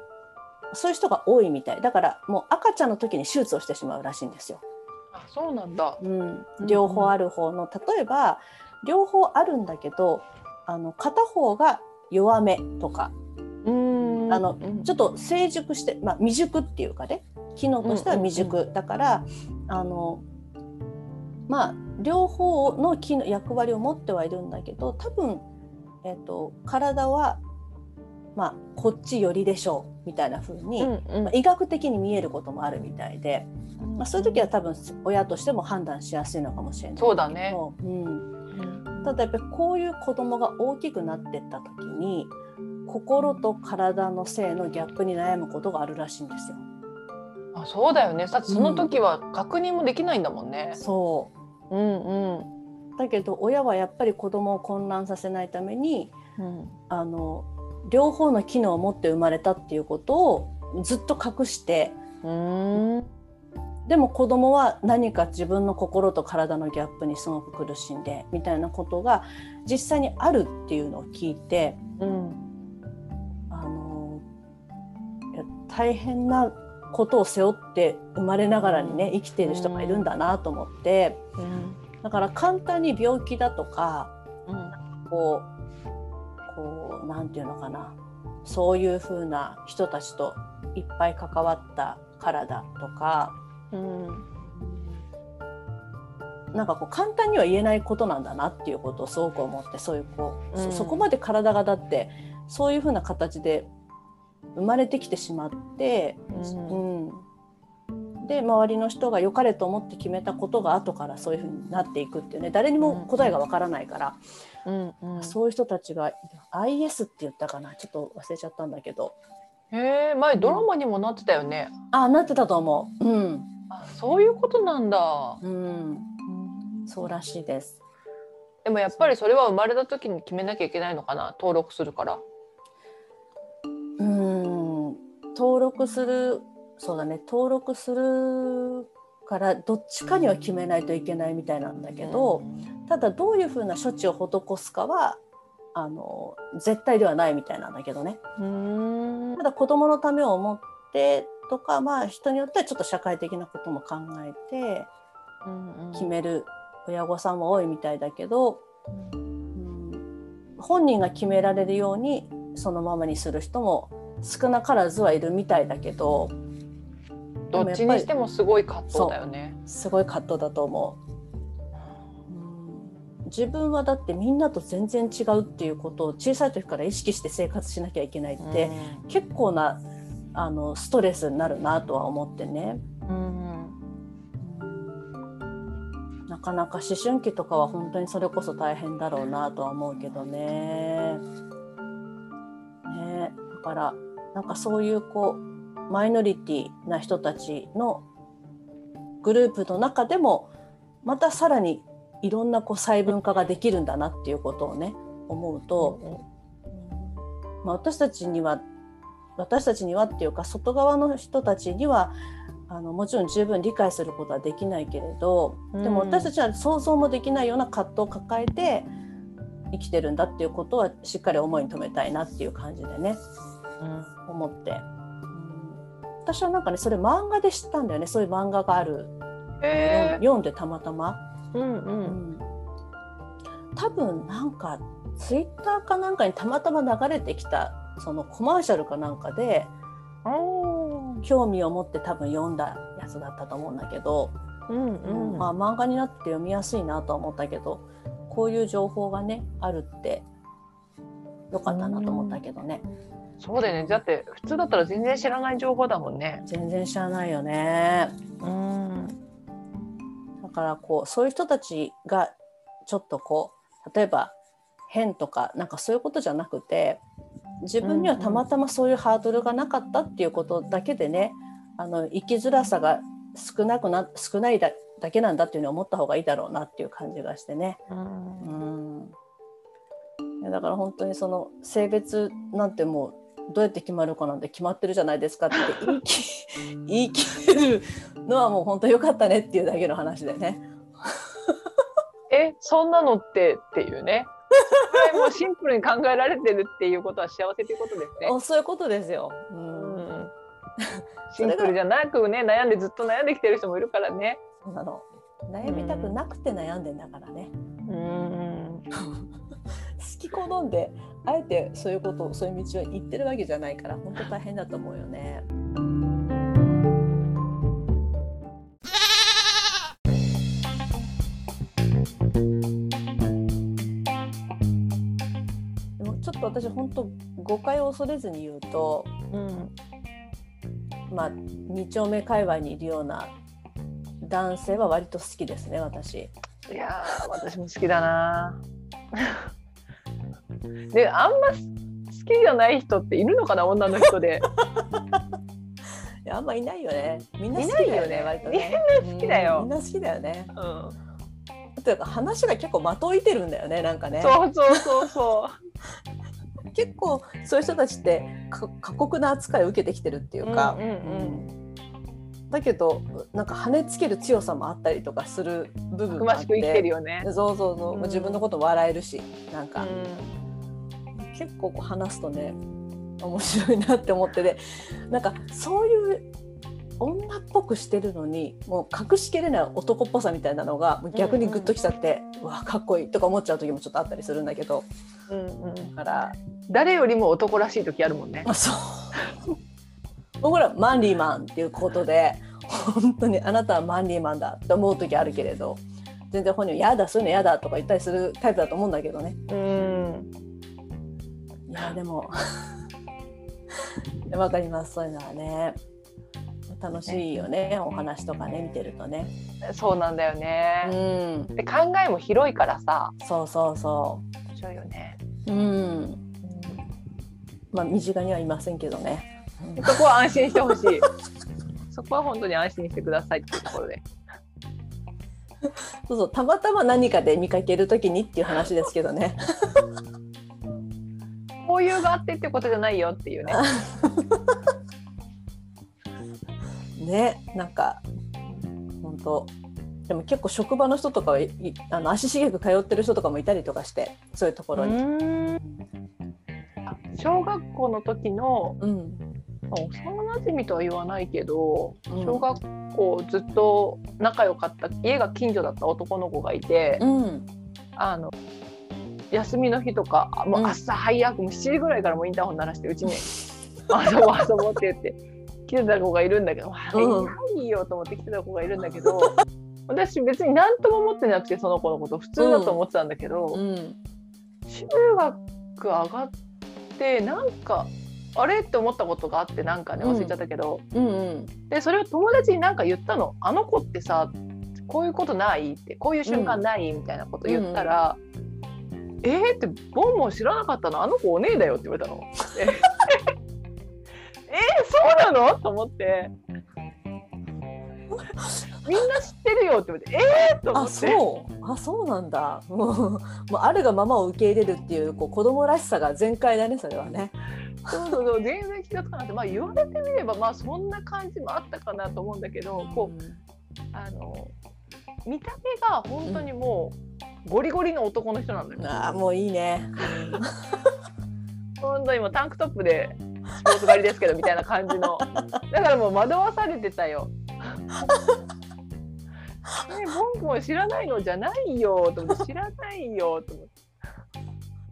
そういう人が多いみたい。だからもう赤ちゃんの時に手術をしてしまうらしいんですよ。あそうなんだ。うん、両方ある方の例えば両方あるんだけどあの片方が弱めとか。うん。あのうん。ちょっと成熟して、まあ、未熟っていうかね。機能としては未熟、うだからあのまあ両方の機能役割を持ってはいるんだけど多分、えっと体は、まあ、こっち寄りでしょうみたいな風に、うんうん。まあ、医学的に見えることもあるみたいで、まあ、そういう時は多分親としても判断しやすいのかもしれないそうだね。うん、うんただやっぱりこういう子供が大きくなってった時に心と体の性のギャップに悩むことがあるらしいんですよ。あそうだよね。だってその時は確認もできないんだもんね、そう。んうん。うだけど親はやっぱり子供を混乱させないためにうん。あの両方の機能を持って生まれたっていうことをずっと隠してうんでも子供は何か自分の心と体のギャップにすごく苦しんでみたいなことが実際にあるっていうのを聞いてうん。あの大変なことを背負って生まれながらにね生きている人がいるんだなと思ってうんだから簡単に病気だとかうん。こうこうなんていうのかなそういうふうな人たちといっぱい関わったからだとかうん。なんかこう簡単には言えないことなんだなっていうことをすごく思ってそういうこう、そうん。そこまで体がだってそういうふうな形で生まれてきてしまって、うん。うん、で周りの人が良かれと思って決めたことが後からそういうふうになっていくっていうね誰にも答えがわからないから、うんうん。そういう人たちが IS って言ったかなちょっと忘れちゃったんだけどへえ前ドラマにもなってたよね、あなってたと思う。うん、あそういうことなんだ、うん、そうらしいです。でもやっぱりそれは生まれた時に決めなきゃいけないのかな登録するから。うん。登録するそうだね。登録するからどっちかには決めないといけないみたいなんだけど、ただどういうふうな処置を施すかはあの絶対ではないみたいなんだけどね。うん。ただ子供のためを思ってとかまあ人によってはちょっと社会的なことも考えて決める親御さんも多いみたいだけど、うん、本人が決められるようにそのままにする人も少なからずはいるみたいだけどどっちにしてもすごい葛藤だよね。すごい葛藤だと思う。うん自分はだってみんなと全然違うっていうことを小さい時から意識して生活しなきゃいけないって、結構なあのストレスになるなとは思ってね。うんなかなか思春期とかは本当にそれこそ大変だろうなとは思うけどね。ねだからなんかそういうこうマイノリティな人たちのグループの中でもまたさらにいろんなこう細分化ができるんだなっていうことをね思うと、まあ、私たちには私たちにはっていうか外側の人たちにはあのもちろん十分理解することはできないけれどでもうん私たちは想像もできないような葛藤を抱えて生きてるんだっていうことはしっかり思いに留めたいなっていう感じでねうん。思って、うん私はなんかねそれ漫画で知ったんだよね。そういう漫画がある、へえ読んでたまたま。うんううんん。多分なんかツイッターかなんかにたまたま流れてきたそのコマーシャルかなんかで興味を持って多分読んだやつだったと思うんだけど、うんうん。まあ、漫画になって読みやすいなとは思ったけどこういう情報がねあるってよかったなと思ったけどね。そうだよね。だって普通だったら全然知らない情報だもんね。全然知らないよね。うん。だからこうそういう人たちがちょっとこう例えば変とかなんかそういうことじゃなくて自分にはたまたまそういうハードルがなかったっていうことだけでねあの生きづらさが少なくな少ないだだけなんだっていうのを思った方がいいだろうなっていう感じがしてね。うんだから本当にその性別なんてもうどうやって決まるかなんて決まってるじゃないですかって言い切言い切れるのはもう本当良かったねっていうだけの話でね。えそんなのってっていうね。もうシンプルに考えられてるっていうことは幸せということですね。あそういうことですよ。う、うんん シンプルじゃなくね悩んでずっと悩んできてる人もいるからね。そうなの悩みたくなくて悩んでんだからね。うん好き好んであえてそういうことそういう道を行ってるわけじゃないから本当大変だと思うよね。と私本当誤解を恐れずに言うと、うんまあ、2丁目界隈にいるような男性は割と好きですね私。いやー私も好きだな。であんま好きじゃない人っているのかな女の人で。いやあんまいないよね。みんな好いきないよねだよね。割とね。みんな好きだようんみんな好きだよね。うん、というか話が結構まといてるんだよね。なんかね。そうそうそうそ 結構そういう人たちってか過酷な扱いを受けてきてるっていうう。か。うんうんうん。だけどなんか跳ねつける強さもあったりとかする部た分があって。るよね。そうそうそう、うん。自分のこと笑えるしなんか、う結構こう話すとね面白いなって思ってて。なんかそういう女っぽくしてるのにもう隠しきれない男っぽさみたいなのがもう逆にグッときちゃって、うわかっこいいとか思っちゃう時もちょっとあったりするんだけど。んうんうん、だから誰よりも男らしい時あるもんね。ま。あそう。僕らマンリーマンっていうことで本当にあなたはマンリーマンだって思う時あるけれど全然本人は「やだそういうのやだ」とか言ったりするタイプだと思うんだけどね。うん。いやでも。わかりますそういうのはね。楽しいよねお話とかね見てるとね。そうなんだようね。ん。で考えも広いからさ。そうそうそ面白いよね。ううんまあ身近にはいませんけどね、うんそこは安心してほしい。そこは本当に安心してくださいっていうところで。そうそうたまたま何かで見かける時にっていう話ですけどねこういうがあってってことじゃないよっていうね。ねなんか本当でも結構職場の人とかあの足しげく通ってる人とかもいたりとかしてそういうところに。うん小学校の時のうん。幼馴染とは言わないけどうん。小学校ずっと仲良かった家が近所だった男の子がいて、うん。あの休みの日とかもううん。朝早くもう7時ぐらいからもうインターホン鳴らしてうちに。遊ぼう遊ぼうって言って来てた子がいるんだけど、うん。早いよと思って来てた子がいるんだけど私別に何とも思ってなくてその子のこと普通だと思ってたんだけど、うん。中学上がってなんかあれって思ったことがあってなんかね忘れちゃったけど、うんうんでそれを友達になんか言ったの「あの子ってさこういうことない?」って「こういう瞬間ない?」みたいなこと言ったら「えー?」って「ボンボン知らなかったの？あの子お姉だよ」って言われたの。で えー、そうなの？と思って。みんな知ってるよって言われてえー、と思あってそうあそうなんだもうもうあるがままを受け入れるっていうこう子供らしさが全開だねそれはね。そうそうそう全然気がつかなくて、まあ、言われてみればまあそんな感じもあったかなと思うんだけどこうあの見た目が本当にもうゴリゴリの男の人なんだよ。あーもういいね。本当にもうタンクトップでスポーツ狩りですけどみたいな感じのだからもう惑わされてたよ。ね、ボンボン知らないのじゃないよと思って知らないよと思って。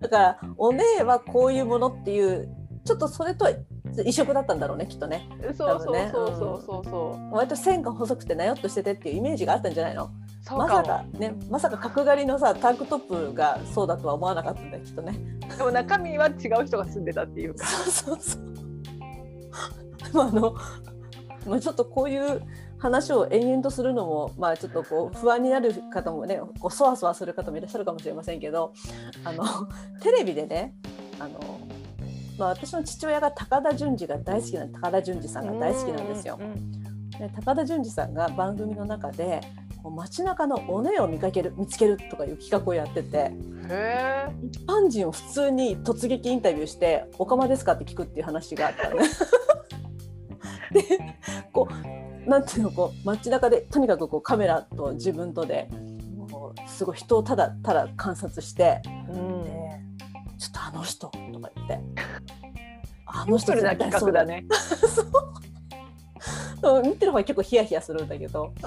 だからお姉はこういうものっていうちょっとそれとは異色だったんだろうねきっとね。そうそうそうそうそう。そう割と線が細くてなよっとしててっていうイメージがあったんじゃないの？まさそうかねまさか角刈りのさタンクトップがそうだとは思わなかったんだよきっとね。でも中身は違う人が住んでたっていう。かそうそうそう。まああの、まあ、ちょっとこういう話を延々とするのも、まあ、ちょっとこう不安になる方もねこうそわそわする方もいらっしゃるかもしれませんけどあのテレビでねあの、まあ、私の父親が高田純次が大好きな高田純次さんが大好きなんですよう。んで高田純次さんが番組の中でこう街中のお姉を見かける見つけるとかいう企画をやってて一般人を普通に突撃インタビューして「おかまですか?」って聞くっていう話があったのね。でこうなんていうのこう街中でとにかくこうカメラと自分とでこうすごい人をただただ観察してうん。で「ちょっとあの人」とか言って「あの人な企画だね。うん 見てる方が結構ヒヤヒヤするんだけどうん。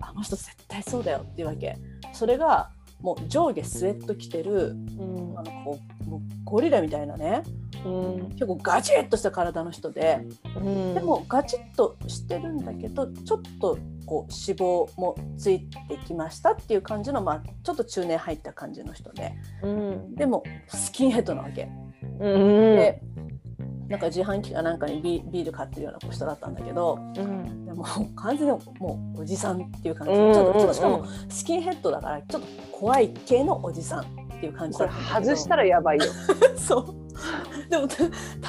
あの人絶対そうだよっていうわけ。それがもう上下スウェット着てるうん。あのこうもうゴリラみたいなねうん結構ガチッとした体の人でうん。でもガチッとしてるんだけどちょっとこう脂肪もついてきましたっていう感じの、まあ、ちょっと中年入った感じの人で。うん。でもスキンヘッドなわけ。うん。でなんか自販機かなんかにビビール買ってるような人だったんだけどうん。でも完全にもうおじさんっていう感じ。うん。ちょっとちょっとしかもスキンヘッドだからちょっと怖い系のおじさんっていう感じだった外したらやばいよ。そう でもた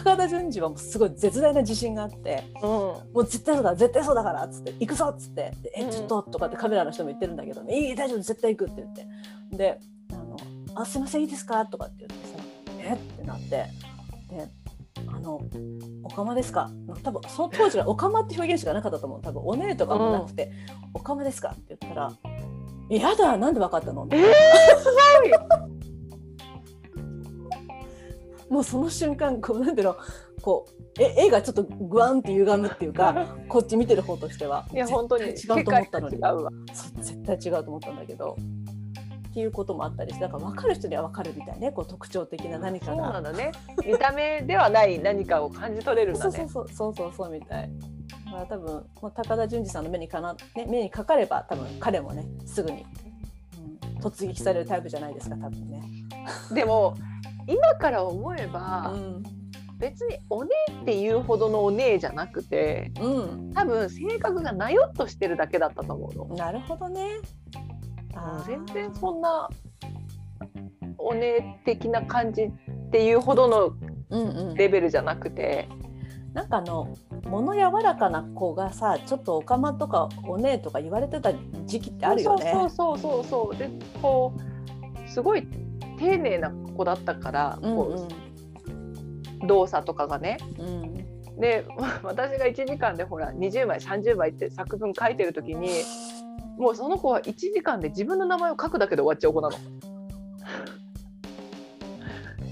高田純次はもうすごい絶大な自信があってうん。もう絶対そうだ絶対そうだからっつって行くぞっつってでえうん。ちょっととかってカメラの人も言ってるんだけど、ねいい大丈夫絶対行くって言って。であのあすいませんいいですか？とかって言ってさえ？ってなって。であのおかまですか？多分その当時はおかまって表現しかなかったと思う。多分お姉とかもなくて、おかまですか？って言ったら「やだなんでわかったの?」えー、すごい。もうその瞬間こうなんていうの？こうえ絵がちょっとグワンって歪むっていうか こっち見てる方としてはいや本当に違うと思ったのに絶対違うと思ったんだけどっていうこともあったりしてだから分かる人には分かるみたいねこう特徴的な何かそうなが。んだね。見た目ではない何かを感じ取れるんだね。そうそうそうそうそうそうみたい。だから多分高田純次さんの目にかな、ね、目にかかれば多分彼もねすぐに、うん、突撃されるタイプじゃないですか多分ね。でも今から思えば、うん別にお姉っていうほどのお姉じゃなくてうん、多分性格がなよっとしてるだけだったと思うの。なるほどね。もうー全然そんなお姉的な感じっていうほどのうんうん、レベルじゃなくて、なんかあの物柔らかな子がさちょっとおかまとかお姉とか言われてた時期ってあるよね。そうそうそうそうそうでこうすごい丁寧な子だったから、うんこう動作とかがねうんうんで 私が1時間でほら20枚30枚って作文書いてる時にもうその子は1時間で自分の名前を書くだけで終わっちゃう子なの。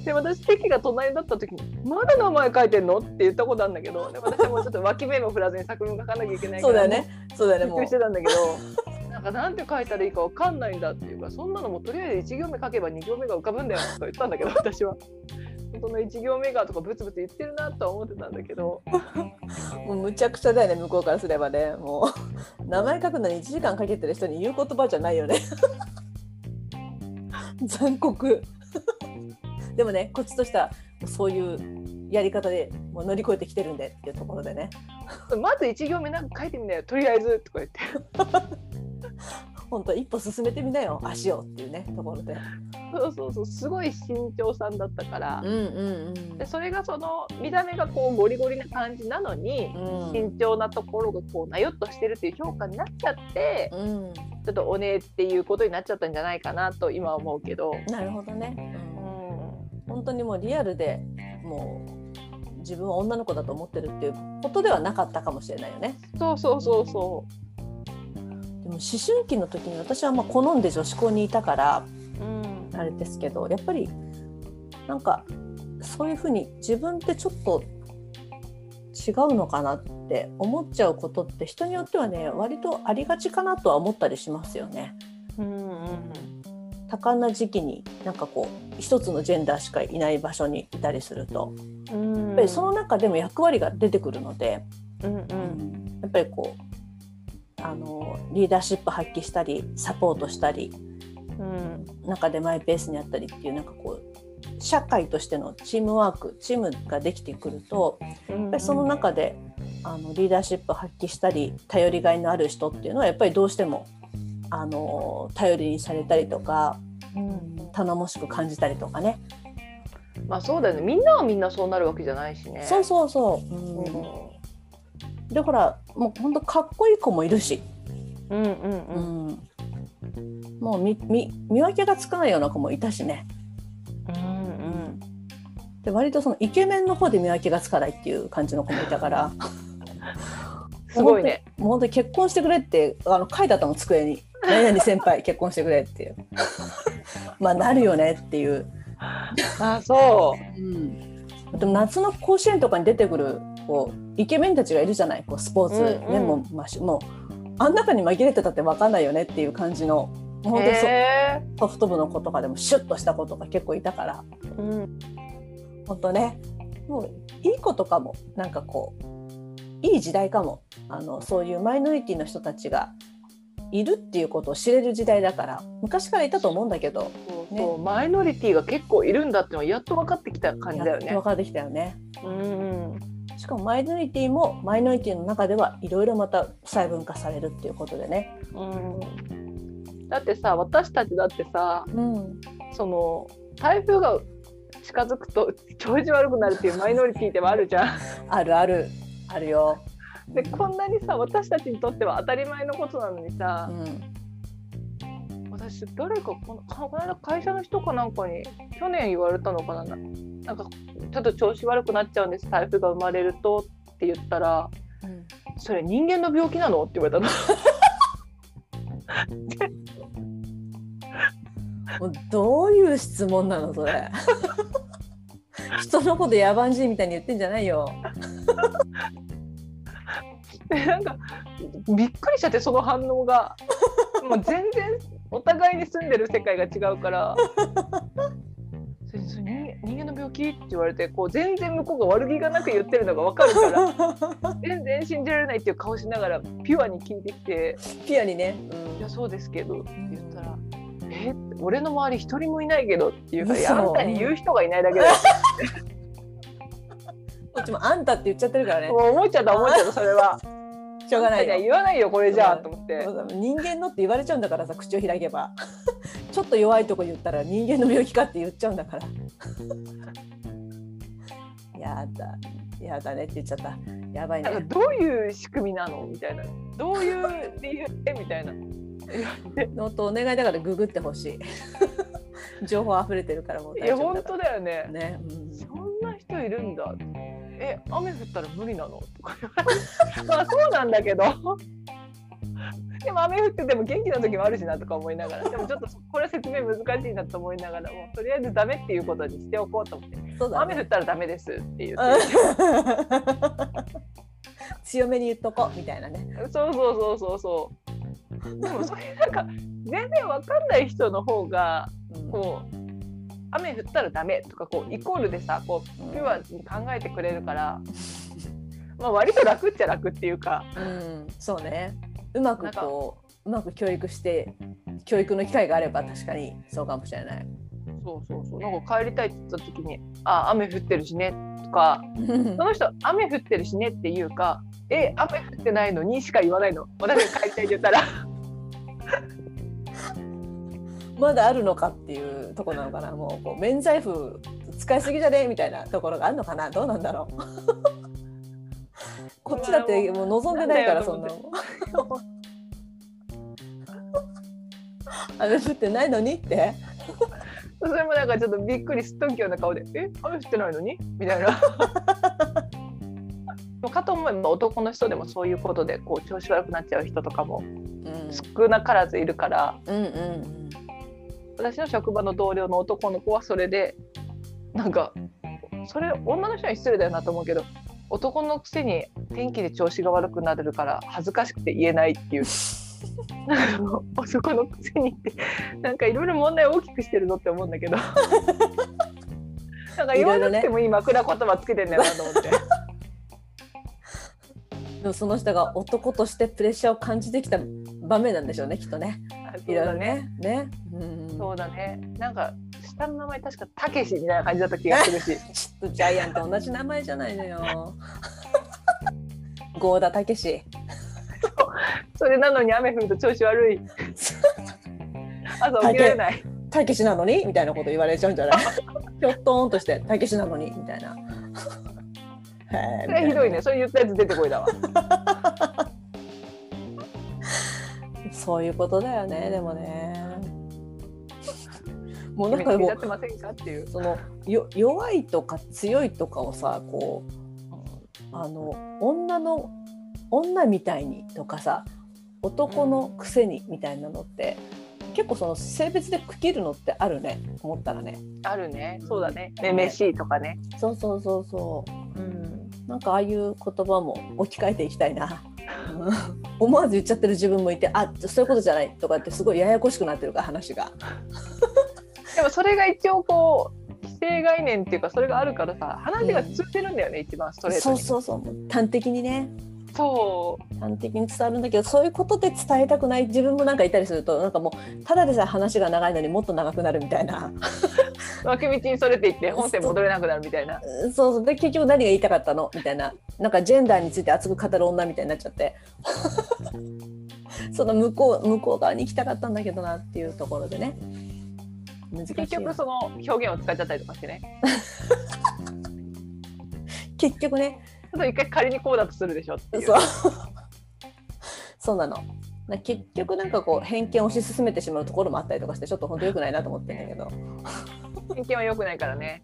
で私席が隣だった時に「まだ名前書いてんの?」って言ったことあるんだけどで私はもうちょっと脇目も振らずに作文書かなきゃいけないからそうだよね。そうだよね。もうびっくりしてたんだけど名なんかなんて書いたらいいかわかんないんだっていうかそんなのもとりあえず1行目書けば2行目が浮かぶんだよとか言ったんだけど 私は。その1行目がとかブツブツ言ってるなとは思ってたんだけどもうむちゃくちゃだよね向こうからすればね。もう名前書くのに1時間かけてる人に言う言葉じゃないよね。残酷。でもねこっちとしてはそういうやり方でもう乗り越えてきてるんでっていうところでね。まず1行目なんか書いてみなよとりあえずとか言って本当一歩進めてみなよ足をっていうねところで。そうそうそうすごい慎重さんだったから、うんうんうん。でそれがその見た目がこうゴリゴリな感じなのに、うん。慎重なところがこうなよっとしてるっていう評価になっちゃって、うん。ちょっとおねっていうことになっちゃったんじゃないかなと今は思うけど、なるほどね、ううん。ん、本当にもうリアルでもう自分は女の子だと思ってるっていうことではなかったかもしれないよね。そうそうそうそでも思春期の時に私はまあ好んで女子校にいたからう、うん、あれですけどやっぱりなんかそういうふうに自分ってちょっと違うのかなって思っちゃうことって人によってはね割とありがちかなとは思ったりしますよね。うんうん。多感な時期になんかこう一つのジェンダーしかいない場所にいたりすると。うん。やっぱりその中でも役割が出てくるので、うんうん。やっぱりこうあのリーダーシップ発揮したりサポートしたりうん中でマイペースにやったりっていうなんかこう社会としてのチームワークチームができてくるとうんやっぱりその中であのリーダーシップ発揮したり頼りがいのある人っていうのはやっぱりどうしてもあの頼りにされたりとかうん頼もしく感じたりとかね。まあそうだよねみんなはみんなそうなるわけじゃないしね。そうそうそう。うんうんでほらもう本当かっこいい子もいるし、うんうんううん。ん、もう見分けがつかないような子もいたしね。うんで割とそのイケメンの方で見分けがつかないっていう感じの子もいたから。すごいね。もう本当に結婚してくれってあの書いてあったの机に「何々先輩結婚してくれ」っていう。まあなるよねっていう、あそでも夏の甲子園とかに出てくるこうイケメンたちがいるじゃない？こうスポーツ、うんうん。ねもうましもうあん中に紛れてたって分かんないよねっていう感じのう。本当にソフト部の子とかでもシュッとした子とか結構いたから。ーうん。本当ね。もういい子とかもなんかこういい時代かも。あのそういうマイノリティの人たちがいるっていうことを知れる時代だから昔からいたと思うんだけどそうそうマイノリティが結構いるんだってのはやっと分かってきた感じだよね分。かってきたよね。うんしかもマイノリティもマイノリティの中ではいろいろまた細分化されるっていうことでね。うん、だってさ私たちだってさうん、その台風が近づくと調子悪くなるっていうマイノリティでもあるじゃん。あるあるあるよ。でこんなにさ私たちにとっては当たり前のことなのにうさ、ん、私誰かこのこの間会社の人かなんかに去年言われたのかななんかちょっと調子悪くなっちゃうんです台風が生まれるとって言ったらうんそれ人間の病気なの？って言われたの。もうどういう質問なのそれ。人のこと野蛮人みたいに言ってんじゃないよ。でなんかびっくりしちゃってその反応が。もう全然お互いに住んでる世界が違うから。人人間の病気って言われてこう全然向こうが悪気がなく言ってるのが分かるから。全然信じられないっていう顔しながらピュアに聞いてきて。ピュアにね。「いやそうですけど」って言ったら「え？俺の周り一人もいないけど」っていうから「いや嘘あんたに言う人がいないだけだよ」こっちもあんたって言っちゃってるからね。も。う思っちゃった思っちゃったそれは。しょうがない言わないよこれじゃあと思って。人間のって言われちゃうんだからさ口を開けば。ちょっと弱いとこ言ったら人間の病気かって言っちゃうんだから。やだ。やだねって言っちゃった。やばいね。どういう仕組みなのみたいな。どういう理由でみたいな。ノートお願いだからググってほしい。情報溢れてるからもういや本当だよね。らね、うん。そんな人いるんだえ雨降ったら無理なの？と かまあそうなんだけど。でも雨降ってても元気な時もあるしなとか思いながら。でもちょっとこれは説明難しいなと思いながらもうとりあえずダメっていうことにしておこうと思って。ね。雨降ったらダメですって言って。強めに言っとこうみたいなね。そうそうそうそうそう。でもそれなんか全然わかんない人の方がうん。こう雨降ったらダメとかこうイコールでさこうピュアに考えてくれるから、まあ割と楽っちゃ楽っていうか。うん、そうね。うまくこううまく教育して教育の機会があれば確かにそうかもしれない。そうそうそう。なんか帰りたいって言った時に「あ雨降ってるしね」とか その人「雨降ってるしね」って言うか「え雨降ってないのに」しか言わないの。私が帰りたいって言ったらまだあるのかっていうとこなのかな。もうこう免罪符使いすぎじゃね？みたいなところがあるのかな。どうなんだろう。こっちだってもう望んでないからそんなの。雨降ってないのにって。それもなんかちょっとびっくりすっとんきような顔で「え？雨降ってないのに?」みたいな。かと思えば男の人でもそういうことでこう調子悪くなっちゃう人とかもうん少なからずいるからうんうん私の職場の同僚の男の子はそれでなんかそれ女の人に失礼だよなと思うけど男のくせに天気で調子が悪くなるから恥ずかしくて言えないっていう。男のくせにってなんかいろいろ問題を大きくしてるのって思うんだけど。なんか言わなくてもいい枕言葉つけてんだよなと思って。でもその人が男としてプレッシャーを感じてきた場面なんでしょうねきっとねいろいろね。ね。うん。そうだね。なんか下の名前確かたけしみたいな感じだった気がするし。ちょっとジャイアンと同じ名前じゃないのよ。郷田武史。それなのに雨降ると調子悪い。朝起きられない。たけしなのに？みたいなこと言われちゃうんじゃない？ひょっとんとしてたけしなのに？みたいな。それひどいね。それ言ったやつ出てこいだわそういうことだよねでもね。もうなんかもうそのよ弱いとか強いとかをさこうあの女の女みたいにとかさ男のくせにみたいなのって結構その性別で区切るのってあるね思ったらね。あるねそうだねめめしいとかねそうそうそうそう。うんなんかああいう言葉も置き換えていきたいな。う ん思わず言っちゃってる自分もいてあそういうことじゃないとかってすごいややこしくなってるから話が。でもそれが一応こう既成概念っていうかそれがあるからさ話が通じるんだよね、一番ストレートそうにそうそう端的にねそう。端的に伝わるんだけどそういうことで伝えたくない自分もなんかいたりするとなんかもうただでさえ話が長いのにもっと長くなるみたいな。脇道にそれていって本線戻れなくなるみたいな。そう。そうで結局何が言いたかったのみたいな。なんかジェンダーについて熱く語る女みたいになっちゃって。その向こう向こう側に行きたかったんだけどなっていうところでね。結局その表現を使っちゃったりとかしてね。結局ねちょっと一回仮にこう。だとするでしょっていうそう。そうなの。な結局なんかこう偏見を推し進めてしまうところもあったりとかしてちょっと本当良くないなと思ってんだけど。偏見は良くないからね、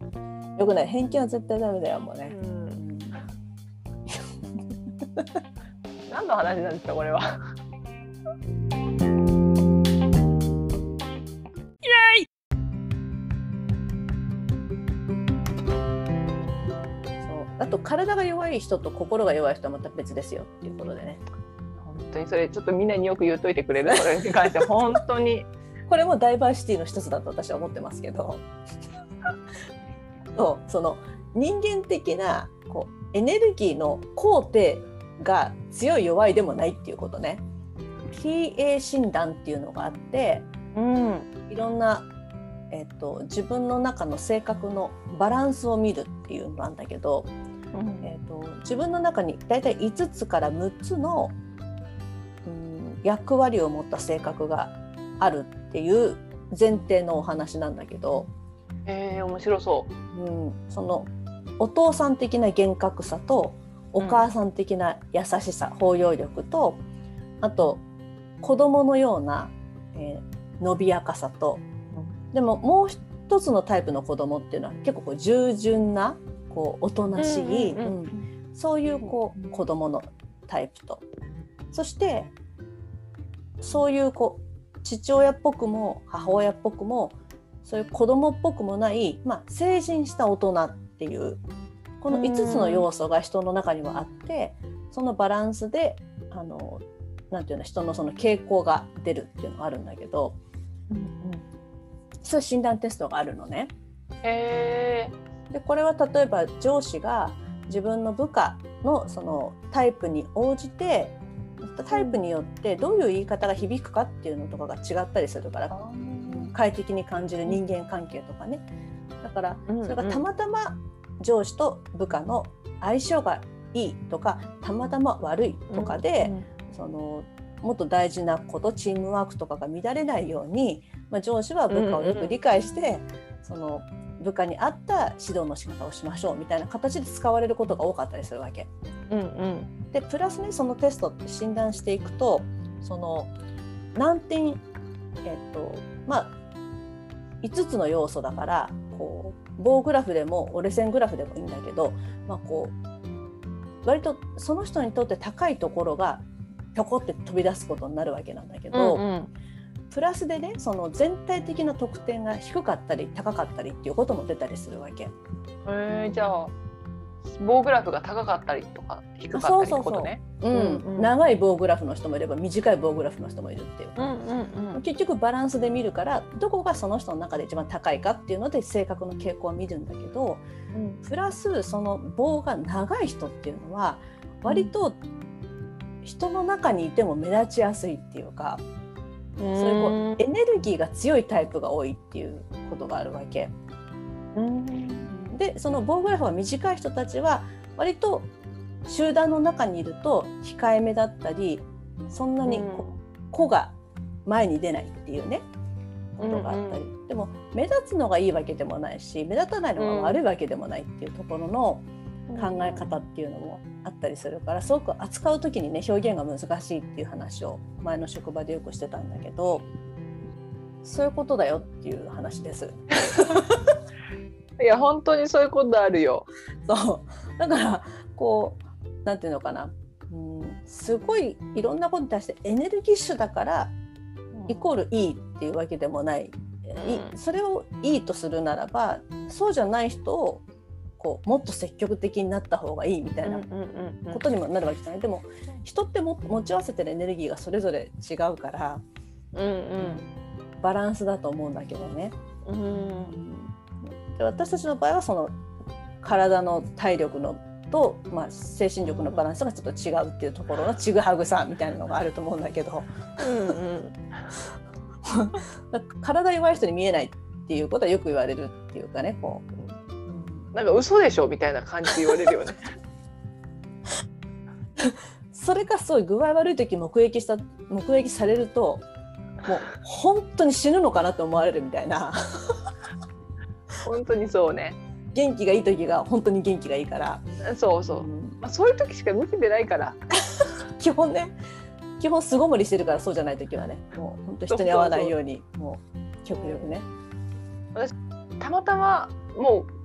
良くない。偏見は絶対ダメだよもうね、ん、何の話なんですかこれはあと体が弱い人と心が弱い人はまた別ですよっていうことでね。本当にそれちょっとみんなによく言っといてくれる？それに関しては本当に。これもダイバーシティの一つだと私は思ってますけど。そうその人間的なこうエネルギーの肯定が強い弱いでもないっていうことね。PA 診断っていうのがあってうん。いろんな、えっと自分の中の性格のバランスを見るっていうのなんだけど、えっと自分の中に大体5つから6つの、うん、役割を持った性格があるっていう前提のお話なんだけど、えー、面白そう。うん、そのお父さん的な厳格さとお母さん的な優しさ、包容力とあと子供のような、えー伸びやかさと、でももう一つのタイプの子供っていうのは結構こう従順なこうおとなしい、うんうんうんうん。そういうこう子供のタイプと。そしてそういうこう父親っぽくも母親っぽくもそういう子供っぽくもない、まあ、成人した大人っていうこの5つの要素が人の中にはあってそのバランスであのなんていうの人のその傾向が出るっていうのがあるんだけどそういう診断テストがあるのね。でこれは例えば上司が自分の部下のそのタイプに応じてタイプによってどういう言い方が響くかっていうのとかが違ったりするから快適に感じる人間関係とかね。だからそれがたまたま上司と部下の相性がいいとかたまたま悪いとかで、そのもっと大事なことチームワークとかが乱れないように、まあ、上司は部下をよく理解して、その部下に合った指導の仕方をしましょうみたいな形で使われることが多かったりするわけ。うんうん。でプラスねそのテストって診断していくとその何点えっとまあ5つの要素だからこう棒グラフでも折れ線グラフでもいいんだけど、まあ、こう割とその人にとって高いところがぴょこって飛び出すことになるわけなんだけど、うんうんプラスでねその全体的な得点が低かったり高かったりっていうことも出たりするわけ。へえじゃあ棒グラフが高かったりとか低かったりってことね。うんうんうん長い棒グラフの人もいれば短い棒グラフの人もいるっていう。うんうんうん。結局バランスで見るからどこがその人の中で一番高いかっていうので性格の傾向を見るんだけどプラスその棒が長い人っていうのは割と人の中にいても目立ちやすいっていうか、そういうこうエネルギーが強いタイプが多いっていうことがあるわけ。うんでその棒グラフが短い人たちは割と集団の中にいると控えめだったりそんなにこう子が前に出ないっていうねことがあったり、でも目立つのがいいわけでもないし目立たないのが悪いわけでもないっていうところの考え方っていうのもあったりするからすごく扱う時にね表現が難しいっていう話を前の職場でよくしてたんだけどそういうことだよっていう話です。いや本当にそういうことあるよ。そう。だからこうなんていうのかな、うん、すごいいろんなことに対してエネルギッシュだからイコールいいっていうわけでもない、いそれをいいとするならばそうじゃない人をこうもっと積極的になった方がいいみたいなことにもなるわけじゃない、でも人っても持ち合わせてるエネルギーがそれぞれ違うからうんバランスだと思うんだけどね。うん。うんで私たちの場合はその体の体力のと、まあ、精神力のバランスがちょっと違うっていうところのちぐはぐさみたいなのがあると思うんだけど。うんうん 体弱い人に見えないっていうことはよく言われるっていうかねこうなんか嘘でしょみたいな感じで言われるよね。それがすごい具合悪い時目撃した目撃されるともう本当に死ぬのかなと思われるみたいな本当にそうね。元気がいい時が本当に元気がいいから、そうそうう。んまあそういう時しか見せてないから。基本ね基本巣ごもりしてるからそうじゃない時はねもう本当人に会わないようにもう極力ね。たまたまもう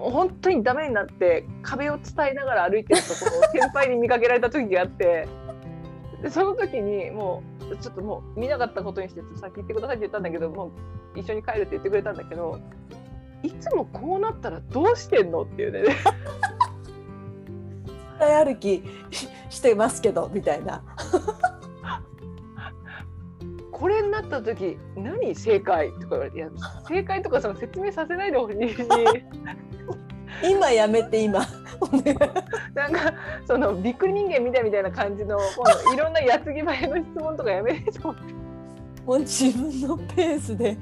もう本当にダメになって壁を伝えながら歩いてるところを先輩に見かけられた時があってでその時にもうちょっともう見なかったことにして先行ってくださいって言ったんだけどもう一緒に帰るって言ってくれたんだけどいつもこうなったらどうしてんの？っていうね。伝歩きししてますけどみたいな。これになった時何正解？とか言われて正解とかその説明させないでほしいし今やめて今。なんかそのびっくり人間みたいみたいな感じのいろんな矢継ぎ早の質問とかやめてと思って もう自分のペースで。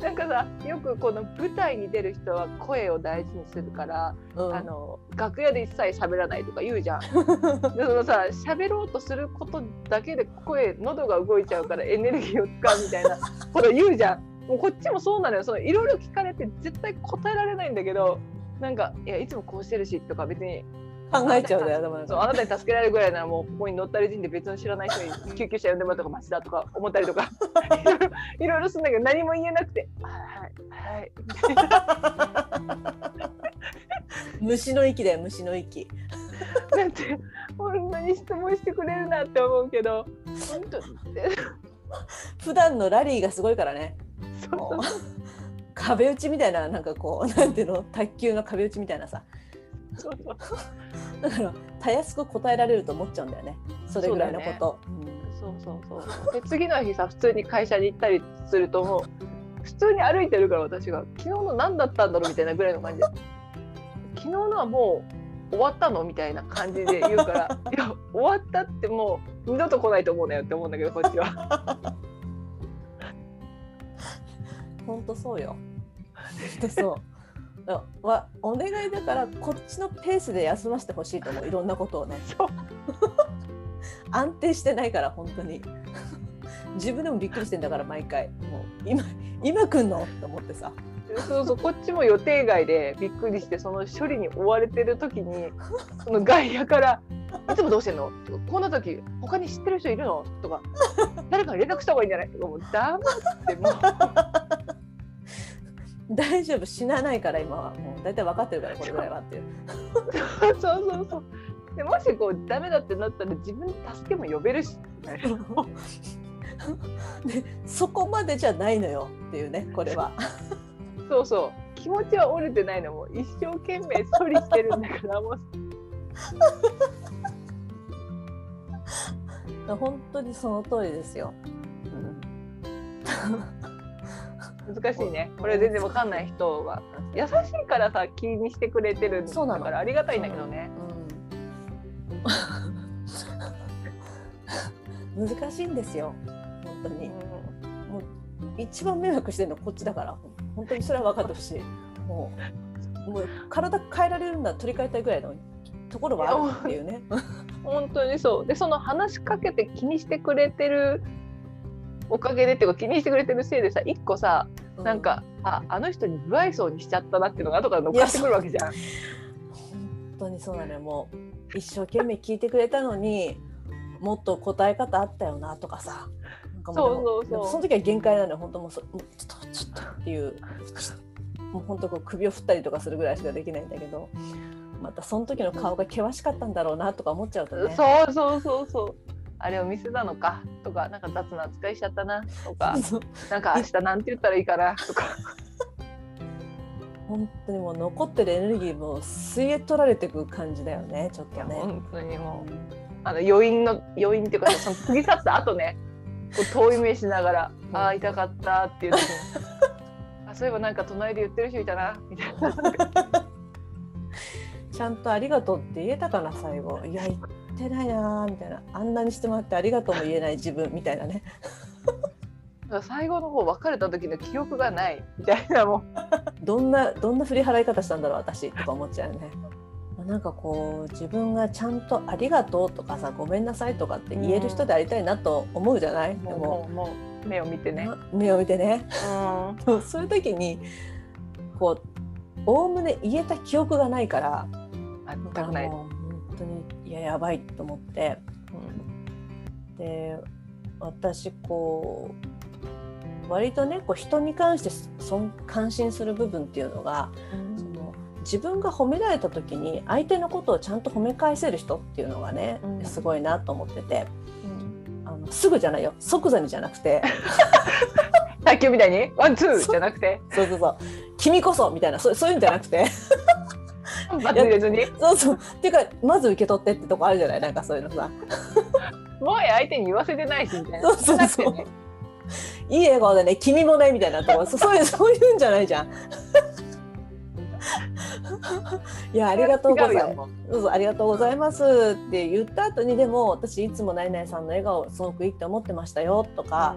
なんかさよくこの舞台に出る人は声を大事にするから、うんあの楽屋で一切喋らないとか言うじゃん。でそのさ喋ろうとすることだけで声喉が動いちゃうからエネルギーを使うみたいなこと言うじゃん。もうこっちもそうなのよそのいろいろ聞かれて絶対答えられないんだけどなんかいやいつもこうしてるしとか別に考えちゃうんだよ。でもなんかそうあなたに助けられるぐらいならもうここに乗ったり人で別の知らない人に 救急車呼んでもらった方がマシだとか思ったりとか いろいろするんだけど何も言えなくて「はいはい」虫の息だよ虫の息。なんて本当に質問してくれるなって思うけど本当に 普段のラリーがすごいからね。壁打ちみたいななんかこう なんていうの？卓球の壁打ちみたいなさ。そうそう。だからたやすく答えられると思っちゃうんだよね。それぐらいのこと。そうそうそうで次の日さ普通に会社に行ったりするともう普通に歩いてるから私が昨日の何だったんだろうみたいなぐらいの感じ。で昨日のはもう終わったの？みたいな感じで言うから いや終わったってもう二度と来ないと思うなよって思うんだけどこっちは。本当そうよ。でそう。だわお願いだからこっちのペースで休ませてほしいと思う。いろんなことをね。安定してないから本当に。自分でもびっくりしてんだから毎回。もう今今来んの？って思ってさそうそうこっちも予定外でびっくりしてその処理に追われてる時に その外野から「いつもどうしてんの?」とか「こんな時他に知ってる人いるの?」とか 「誰かに連絡した方がいいんじゃない?」とかもう黙ってもう。大丈夫死なないから今は。もう大体分かってるからこれぐらいはっていう。そうそうそうでもしこうダメだってなったら自分で助けも呼べるし、ね、でそこまでじゃないのよっていうねこれはそうそう。気持ちは折れてないのも一生懸命処理してるんだからもう 本当にその通りですよ、難しいね。これ全然わかんない人は優しいからさ気にしてくれてるんそうなの。だからありがたいんだけどね。うん、難しいんですよ。本当に。うん。もう一番迷惑してるのはこっちだから本当にそれは分かってほしい。もうもう体変えられるんだ取り替えたいぐらいのところはあるっていうね。本当にそう。でその話しかけて気にしてくれてるおかげでっていうか気にしてくれてるせいでさ一個さなんか、ああの人に不愛想にしちゃったなっていうのが後から乗っかってくるわけじゃん。本当にそうなのよもう一生懸命聞いてくれたのにもっと答え方あったよなとかさ。なんかもそうそうそう。その時は限界なのよ。本当もうそもうちょっとちょっとっていう。もう本当こう首を振ったりとかするぐらいしかできないんだけど。またその時の顔が険しかったんだろうなとか思っちゃうとね。そうそうそうそうあれを見せたのかとかなんか雑な扱いしちゃったなとか。なんか明日なんて言ったらいいかなとか。本当にもう残ってるエネルギーも吸い取られていく感じだよねちょっとね。本当にもう。あの余韻の余韻っていうかその過ぎ去った後ね遠い目しながら「ああ痛かった」っていう時に あそういえばなんか隣で言ってる人いたなみたいな。ちゃんとありがとうって言えたかな最後。いや言ってないなーみたいな。あんなにしてもらってありがとうも言えない自分みたいなね。最後の方別れた時の記憶がないみたいなもう。どんなどんな振り払い方したんだろう私とか思っちゃうよねなんかこう自分がちゃんと「ありがとう」とかさ「ごめんなさい」とかって言える人でありたいなと思うじゃない、でもうも。もうもう目を見てね。目を見てね。うん。でもそういう時にこうおおむね言えた記憶がないから全だからくない。もう本当にいややばいと思って。で私こう割とねこう人に関してそん感心する部分っていうのがその自分が褒められた時に相手のことをちゃんと褒め返せる人っていうのがね、うん。すごいなと思ってて。あのすぐじゃないよ。即座にじゃなくて。卓球みたいにワンツーじゃなくて。そうそうそう。君こそみたいなそうそういうんじゃなくて。そうそう。っていうかまず受け取ってってとこあるじゃない？なんかそういうのさ。もう相手に言わせてないしみたいな。そうそうそう。ねいい笑顔でね君もねみたいなとこ。そそういうそういうんじゃないじゃん。いやありがとうございます。違うよもそう。そうありがとうございますって言った後にでも私いつもナイナイさんの笑顔すごくいいって思ってましたよとか、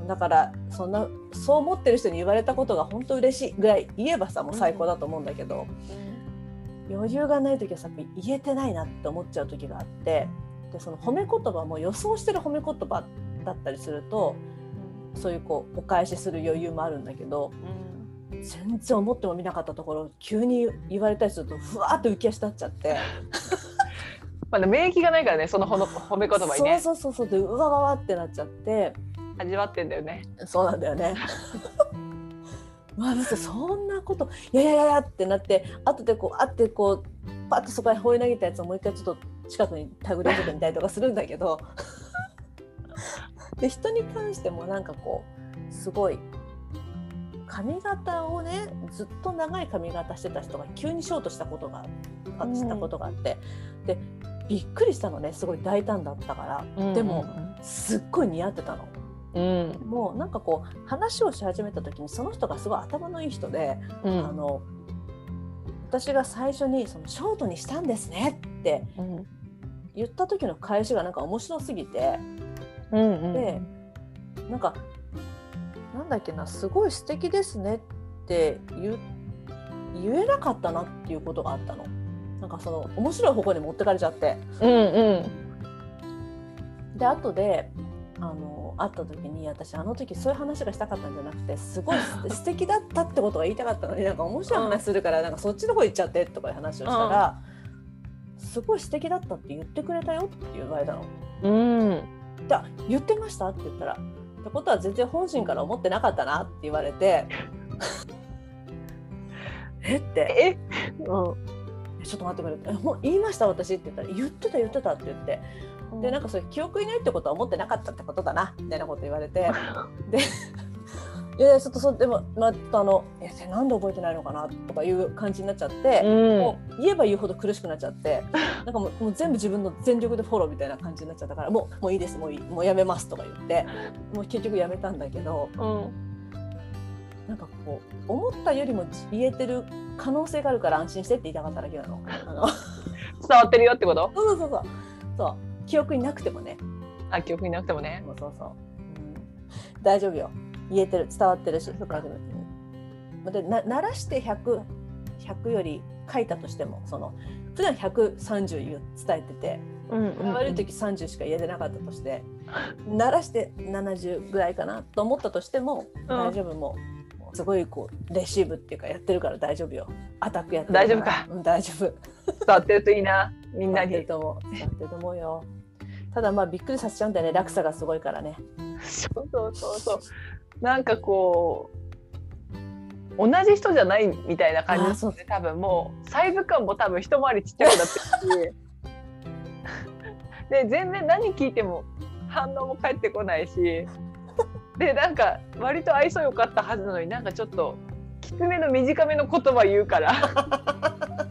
うん。だからそんなそう思ってる人に言われたことが本当嬉しいぐらい言えばさもう最高だと思うんだけど、余裕がない時はさ言えてないなって思っちゃう時があってでその褒め言葉も予想してる褒め言葉だったりするとそういうこうお返しする余裕もあるんだけど全然思ってもみなかったところ急に言われたりするとふわーって浮き足立っちゃって。まだ免疫がないからねそのほの褒め言葉にねそうそうそうそうでうわわわってなっちゃって味わってんだよね。そうなんだよね。まあ、そんなこといやいやいやいやってなって後でこうあってこうパッとそこへ放り投げたやつをもう一回ちょっと近くに手繰り寄せてみたりとかするんだけど で人に関してもなんかこうすごい髪型をねずっと長い髪型してた人が急にショートしたことがあしたことがあって、でびっくりしたのねすごい大胆だったから、でもすっごい似合ってたの。うん。もうなんかこう話をし始めた時にその人がすごい頭のいい人で、うん。あの私が最初にそのショートにしたんですねってうん。言った時の返しがなんか面白すぎて。うんうん。でなんかなんだっけなすごい素敵ですねって言えなかったなっていうことがあったの。なんかその面白い方向に持ってかれちゃって。うんうん。で後であの会った時に私あの時そういう話がしたかったんじゃなくてすごい素 素敵だったってことが言いたかったのになんか面白い話するからなんかそっちの方行っちゃってとかいう話をしたら、すごい素敵だったって言ってくれたよって言われたの。うん。であ言ってましたって言ったらってことは全然本心から思ってなかったなって言われて。え？って。え？うん。ちょっと待ってくれ。ってえもう言いました私って言ったら言ってた言ってたって言って。でなんかそれ記憶いないってことは思ってなかったってことだなみたいなこと言われて。でいやちょっとそでもまたあの「えなんで覚えてないのかな?」とかいう感じになっちゃって、うん。もう言えば言うほど苦しくなっちゃって なんかもうもう全部自分の全力でフォローみたいな感じになっちゃったから「もうもういいですもういいもうやめます」とか言ってもう結局やめたんだけどうんなんかこう思ったよりも言えてる可能性があるから安心してって言いたかっただけなの。あの伝わってるよってこと？そうそうそうそう。そう。記憶になくてもね。あ記憶になくてもね。そうそうそう、うん、大丈夫よ言えてる伝わってるし大丈夫うんでな鳴らして100 100より書いたとしてもその普段130言う伝えててうん悪い時30しか言えてなかったとして鳴らして70ぐらいかなと思ったとしても大丈夫もうすごいこうレシーブっていうかやってるから大丈夫よ。アタックやって大丈夫か。うん、大丈夫。伝わってるといいな。みんなに。伝わってると思う。伝わってると思うよ。ただまあびっくりさせちゃうんだよね。落差がすごいからね。そうそうそうそうなんかこう同じ人じゃないみたいな感じあーそう。で多分もうサイズ感も多分一回りちっちゃくなってるし。で全然何聞いても反応も返ってこないし。でなんか割と愛想良かったはずなのになんかちょっときつめの短めの言葉言うから、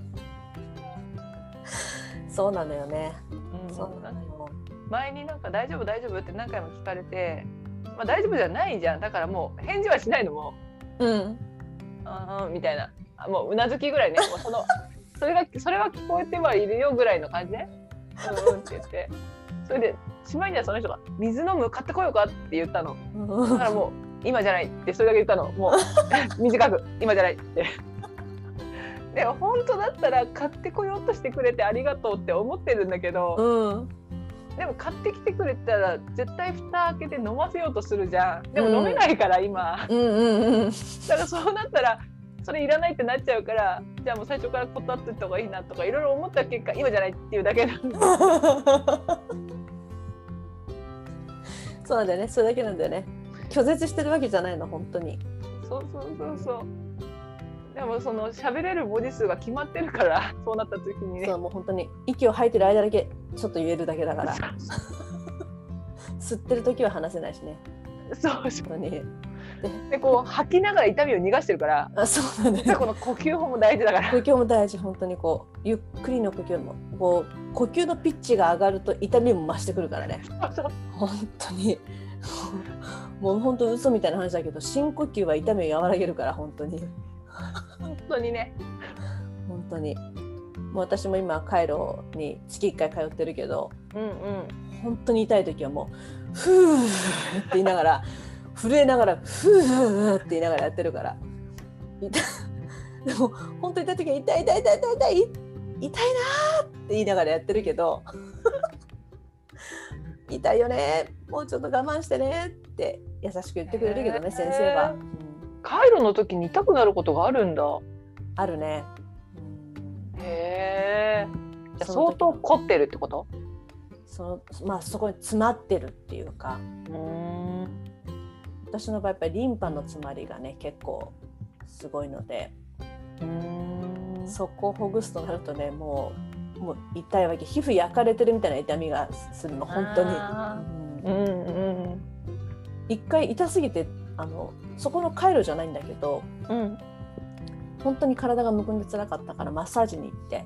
そうなのよね。うんそうなのよ。前になんか大丈夫大丈夫って何回も聞かれて、まあ、大丈夫じゃないじゃん。だからもう返事はしないのもうん。あーみたいな。あもううなずきぐらいね。もうその それがそれは聞こえてはいるよぐらいの感じね。うんうんって言って。それでしまいにはその人が「水飲む買ってこようか?」って言ったの。だからもう「今じゃない」ってそれだけ言ったの。もう 短く「今じゃない」って。でも本当だったら買ってこようとしてくれてありがとうって思ってるんだけど、うんでも買ってきてくれたら絶対蓋開けて飲ませようとするじゃん。でも飲めないから今、うんうんうんだからそうなったらそれいらないってなっちゃうからじゃあもう最初から断ってった方がいいなとかいろいろ思った結果今じゃないっていうだけなんだ。そうなんだよね。それだけなんだよね。拒絶してるわけじゃないの本当に。そうそうそうそうでもその喋れる文字数が決まってるから そうなった時にね。そうもう本当に息を吐いてる間だけちょっと言えるだけだから。吸ってる時は話せないしね。そう本当に。でこう吐きながら痛みを逃がしてるからあそうなんだよ実はこの呼吸法も大事だから。呼吸も大事本当にこうゆっくりの呼吸もこう呼吸のピッチが上がると痛みも増してくるからね。本当に。もう本当嘘みたいな話だけど深呼吸は痛みを和らげるから本当に本当にね。本当に。もう私も今カイロに月1回通ってるけどうんうん。本当に痛い時はもう「ふー」って言いながら 震えながら「ふー」って言いながらやってるから。でも本当に痛い時は「痛い痛い痛い痛い痛い痛いな」って言いながらやってるけど「痛いよねもうちょっと我慢してね」って優しく言ってくれるけどね先生は、うんカイロの時に痛くなることがあるんだ。あるね、へえ。じゃ相当凝ってるってこと？そのまあそこに詰まってるっていうか。うん。私の場合やっぱりリンパの詰まりがね結構すごいので。うん。そこをほぐすとなるとねもうもう痛いわけ。皮膚焼かれてるみたいな痛みがするの本当に。あうんうんうん。一回痛すぎてあのそこの回路じゃないんだけどうん。本当に体がむくんで辛かったからマッサージに行って。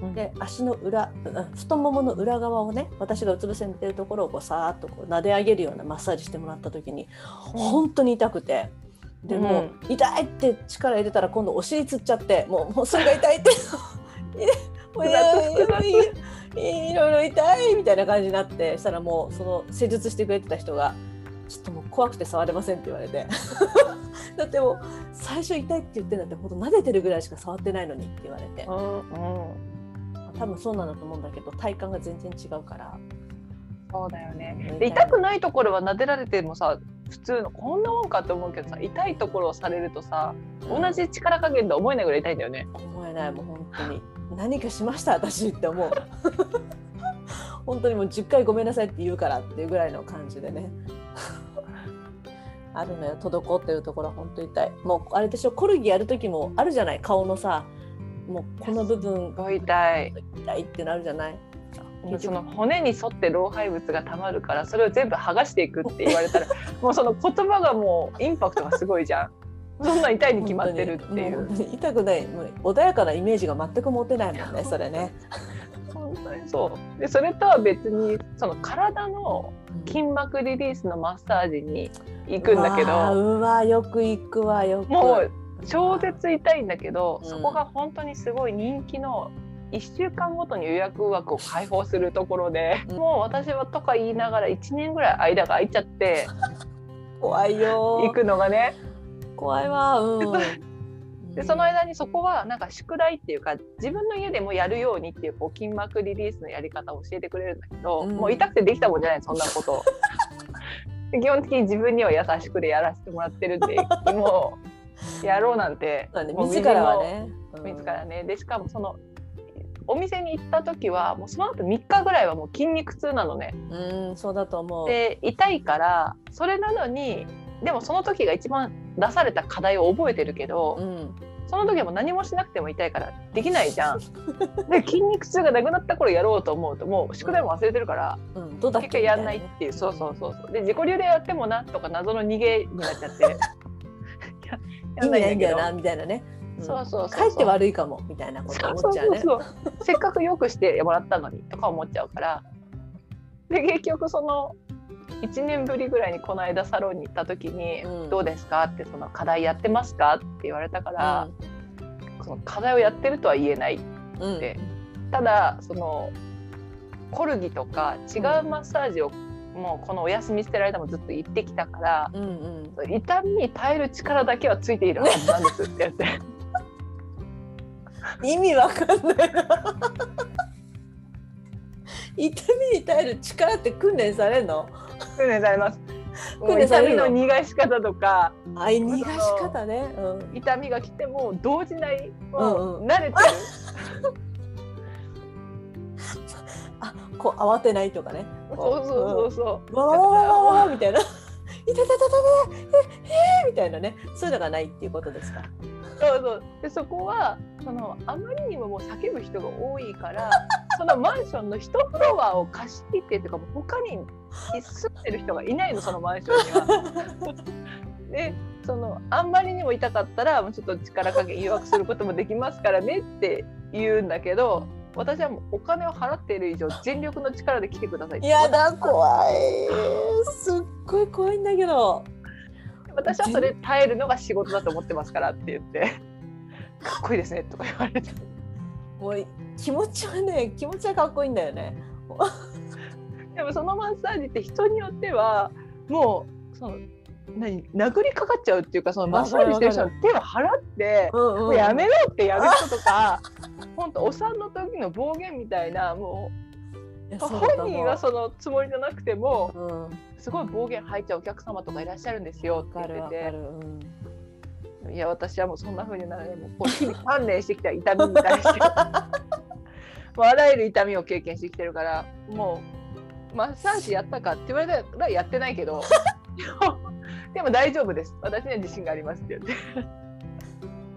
うんで足の裏うん太ももの裏側をね私がうつ伏せに寝てるところをこうさーっとこう撫で上げるようなマッサージしてもらった時に本当に痛くて。でもう痛いって力入れたら今度お尻つっちゃってもうもうそれが痛いって。もういろいろ痛いみたいな感じになってしたらもうその施術してくれてた人が「ちょっともう怖くて触れません」って言われて。だってもう最初痛いって言ってんだってほんと撫でてるぐらいしか触ってないのにって言われて。うんうん。多分そうなんだと思うんだけど体感が全然違うから。そうだよね。で痛くないところは撫でられてもさ普通のこんなもんかって思うけどさ痛いところをされるとさ同じ力加減で思えないぐらい痛いんだよね。思えないもう本当に。何かしました私って思う本当にもう10回ごめんなさいって言うからっていうぐらいの感じでね。あるのよ。滞ってるところは本当痛い。もうあれでしょ。コルギやる時もあるじゃない。顔のさもうこの部分。すごい痛い。痛いってなるじゃない。その骨に沿って老廃物がたまるからそれを全部剥がしていくって言われたら もうその言葉がもうインパクトがすごいじゃん。そんな痛いに決まってるっていう。痛くない。もう穏やかなイメージが全く持てないもんねそれね本当に。そう。でそれとは別にその体の筋膜リリースのマッサージに行くんだけどうわよく行くわよく。もう超絶痛いんだけど、うん。そこが本当にすごい人気の1週間ごとに予約枠を開放するところで、うん。もう私はとか言いながら1年ぐらい間が空いちゃって 怖いよ行くのがね。怖いわうん でその間にそこはなんか宿題っていうか自分の家でもやるようにっていうこう筋膜リリースのやり方を教えてくれるんだけど、うん。もう痛くてできたもんじゃないそんなこと。で基本的に自分には優しくでやらせてもらってるんでもうやろうなんて自らはね。自らね。でしかもそのお店に行った時はもうその後3日ぐらいはもう筋肉痛なのね。うんそうだと思う。で痛いからそれなのにでもその時が一番出された課題を覚えてるけど、うん。その時はもう何もしなくても痛いからできないじゃん。で筋肉痛がなくなった頃やろうと思うともう宿題も忘れてるからうんどうだっ結け局やんないっていう。そうそうそうそう。で自己流でやってもなとか謎の逃げになっちゃって。やや意味ないんだよ。けどなみたいなね。ん。そうそうそうって悪いかもみたいなこと思っちゃうね。せっかくよくしてもらったのにとか思っちゃうから。で結局その1年ぶりぐらいにこの間サロンに行った時に「うん。どうですか?」ってその「課題やってますか?」って言われたから、その課題をやってるとは言えないうんうん。でただそのコルギとか違うマッサージを、もうこのお休みしてる間もずっと行ってきたからうんうん。痛みに耐える力だけはついているはずなんですって言って。意味わかんないな痛みに耐える力って訓練されるの？訓練されます。訓練されるの？痛みの逃がし方とかあい逃がし方ね。うん。痛みが来ても動じないもうんうう慣れてる、あこう慌てないとかね。そうそうそうそう。わわわわわわみたいな「いたたたたたええみたいなね。そういうのがないっていうことですか？そうそう。でそこはそのあまりにももう叫ぶ人が多いから そのマンションの一フロアを貸し切ってっていうかもう他に住んでる人がいないのそのマンションには。でそのあんまりにも痛かったらもうちょっと力加減誘惑することもできますからねって言うんだけど私はもうお金を払っている以上全力の力で来てくださいって。やだ怖い。すっごい怖いんだけど私はそれ耐えるのが仕事だと思ってますからって言って。かっこいいですねとか言われて。もう気持ちはね気持ちはかっこいいんだよね。でもそのマッサージって人によってはもうその何殴りかかっちゃうっていうかそのマッサージしてる人の手を払って。うんうん。もうやめろってやる人とか、本当お産の時の暴言みたいなもいうや本人はそのつもりじゃなくてもうん。すごい暴言吐いちゃうお客様とかいらっしゃるんですよわって言ってるうん。ていや私はもうそんな風にならない。もうこう日々鍛錬してきた痛みに対してあらゆる痛みを経験してきてるからもうマッサージやったかって言われたらやってないけど。でも大丈夫です。私には自信がありますって言って。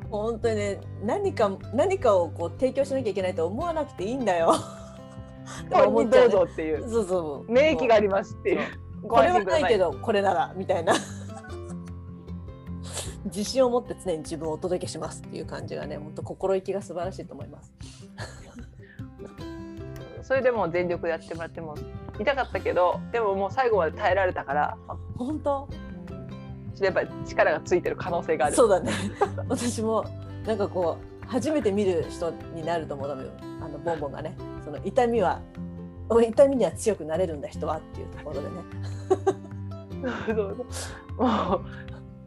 本当にね何か何かをこう提供しなきゃいけないと思わなくていいんだよ。どうぞっていう。そうそう免疫がありますっていう。ごこれはないけどこれならみたいな。自信を持って常に自分をお届けしますっていう感じがね本当心意気が素晴らしいと思います。それでも全力でやってもらっても痛かったけどでももう最後まで耐えられたから本当？やっぱり力がついてる可能性がある。そうだね。私もなんかこう初めて見る人になると思うのよ。あのボンボンがね。その痛みは痛みには強くなれるんだ人はっていうところでね。もう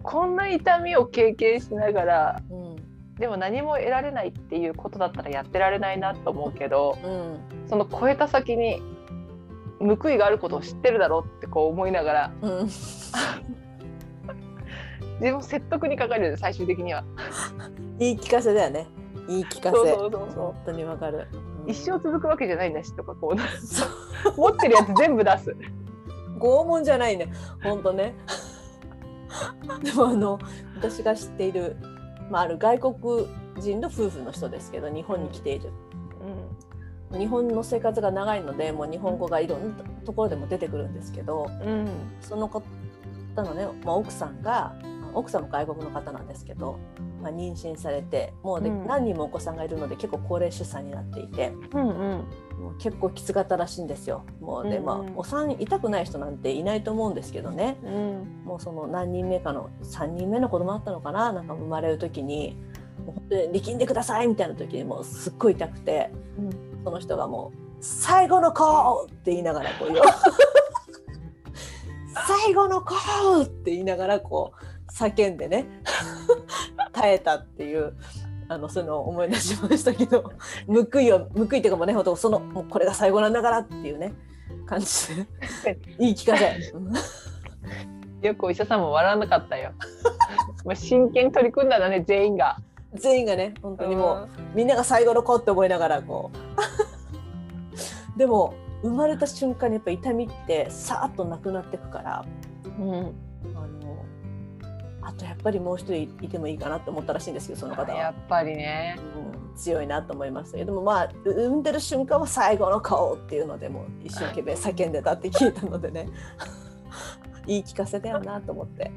こんな痛みを経験しながらうん。でも何も得られないっていうことだったらやってられないなと思うけどうん。その超えた先に報いがあることを知ってるだろうってこう思いながらうん自分を説得にかかる最終的には。言い聞かせだよね。言い聞かせ。そうそう本当にわかる、うん。一生続くわけじゃないんだしとかこう。持ってるやつ全部出す。拷問じゃないね。本当ね。でもあの私が知っている、まあ、ある外国人の夫婦の人ですけど日本に来ている。日本の生活が長いのでもう日本語がいろんなところでも出てくるんですけどうん。その方のね、まあ、奥さんが奥さんも外国の方なんですけど、まあ、妊娠されてもうで、うん何人もお子さんがいるので結構高齢出産になっていてうんうんもう結構きつかったらしいんですよ。もうで、まあうんうんお産痛くない人なんていないと思うんですけどねうんもうその何人目かの3人目の子供だったのかな？なんか生まれる時にもう本当に力んでくださいみたいな時にもうすっごい痛くてその人がもう「最後の子!」って言いながらこうよ 最後の子!」って言いながらこう叫んでね耐えたっていう。あのそういうのを思い出しましたけど報いを報いっていうかもうね本当そのもうこれが最後なんだからっていうね感じで言い聞かせ よくお医者さんも笑わなかったよ。まあ真剣に取り組んだんだね全員が。全員がね本当にもうみんなが最後の子って思いながらこう でも生まれた瞬間にやっぱ痛みってさーっとなくなってくからうん。うんあのあとやっぱりもう一人いてもいいかなって思ったらしいんですけどその方はやっ、ぱりね。うん、強いなと思いましたけどでもまあう産んでる瞬間は最後の顔っていうのでもう一生懸命叫んでたって聞いたのでね 言い聞かせだよなと思って。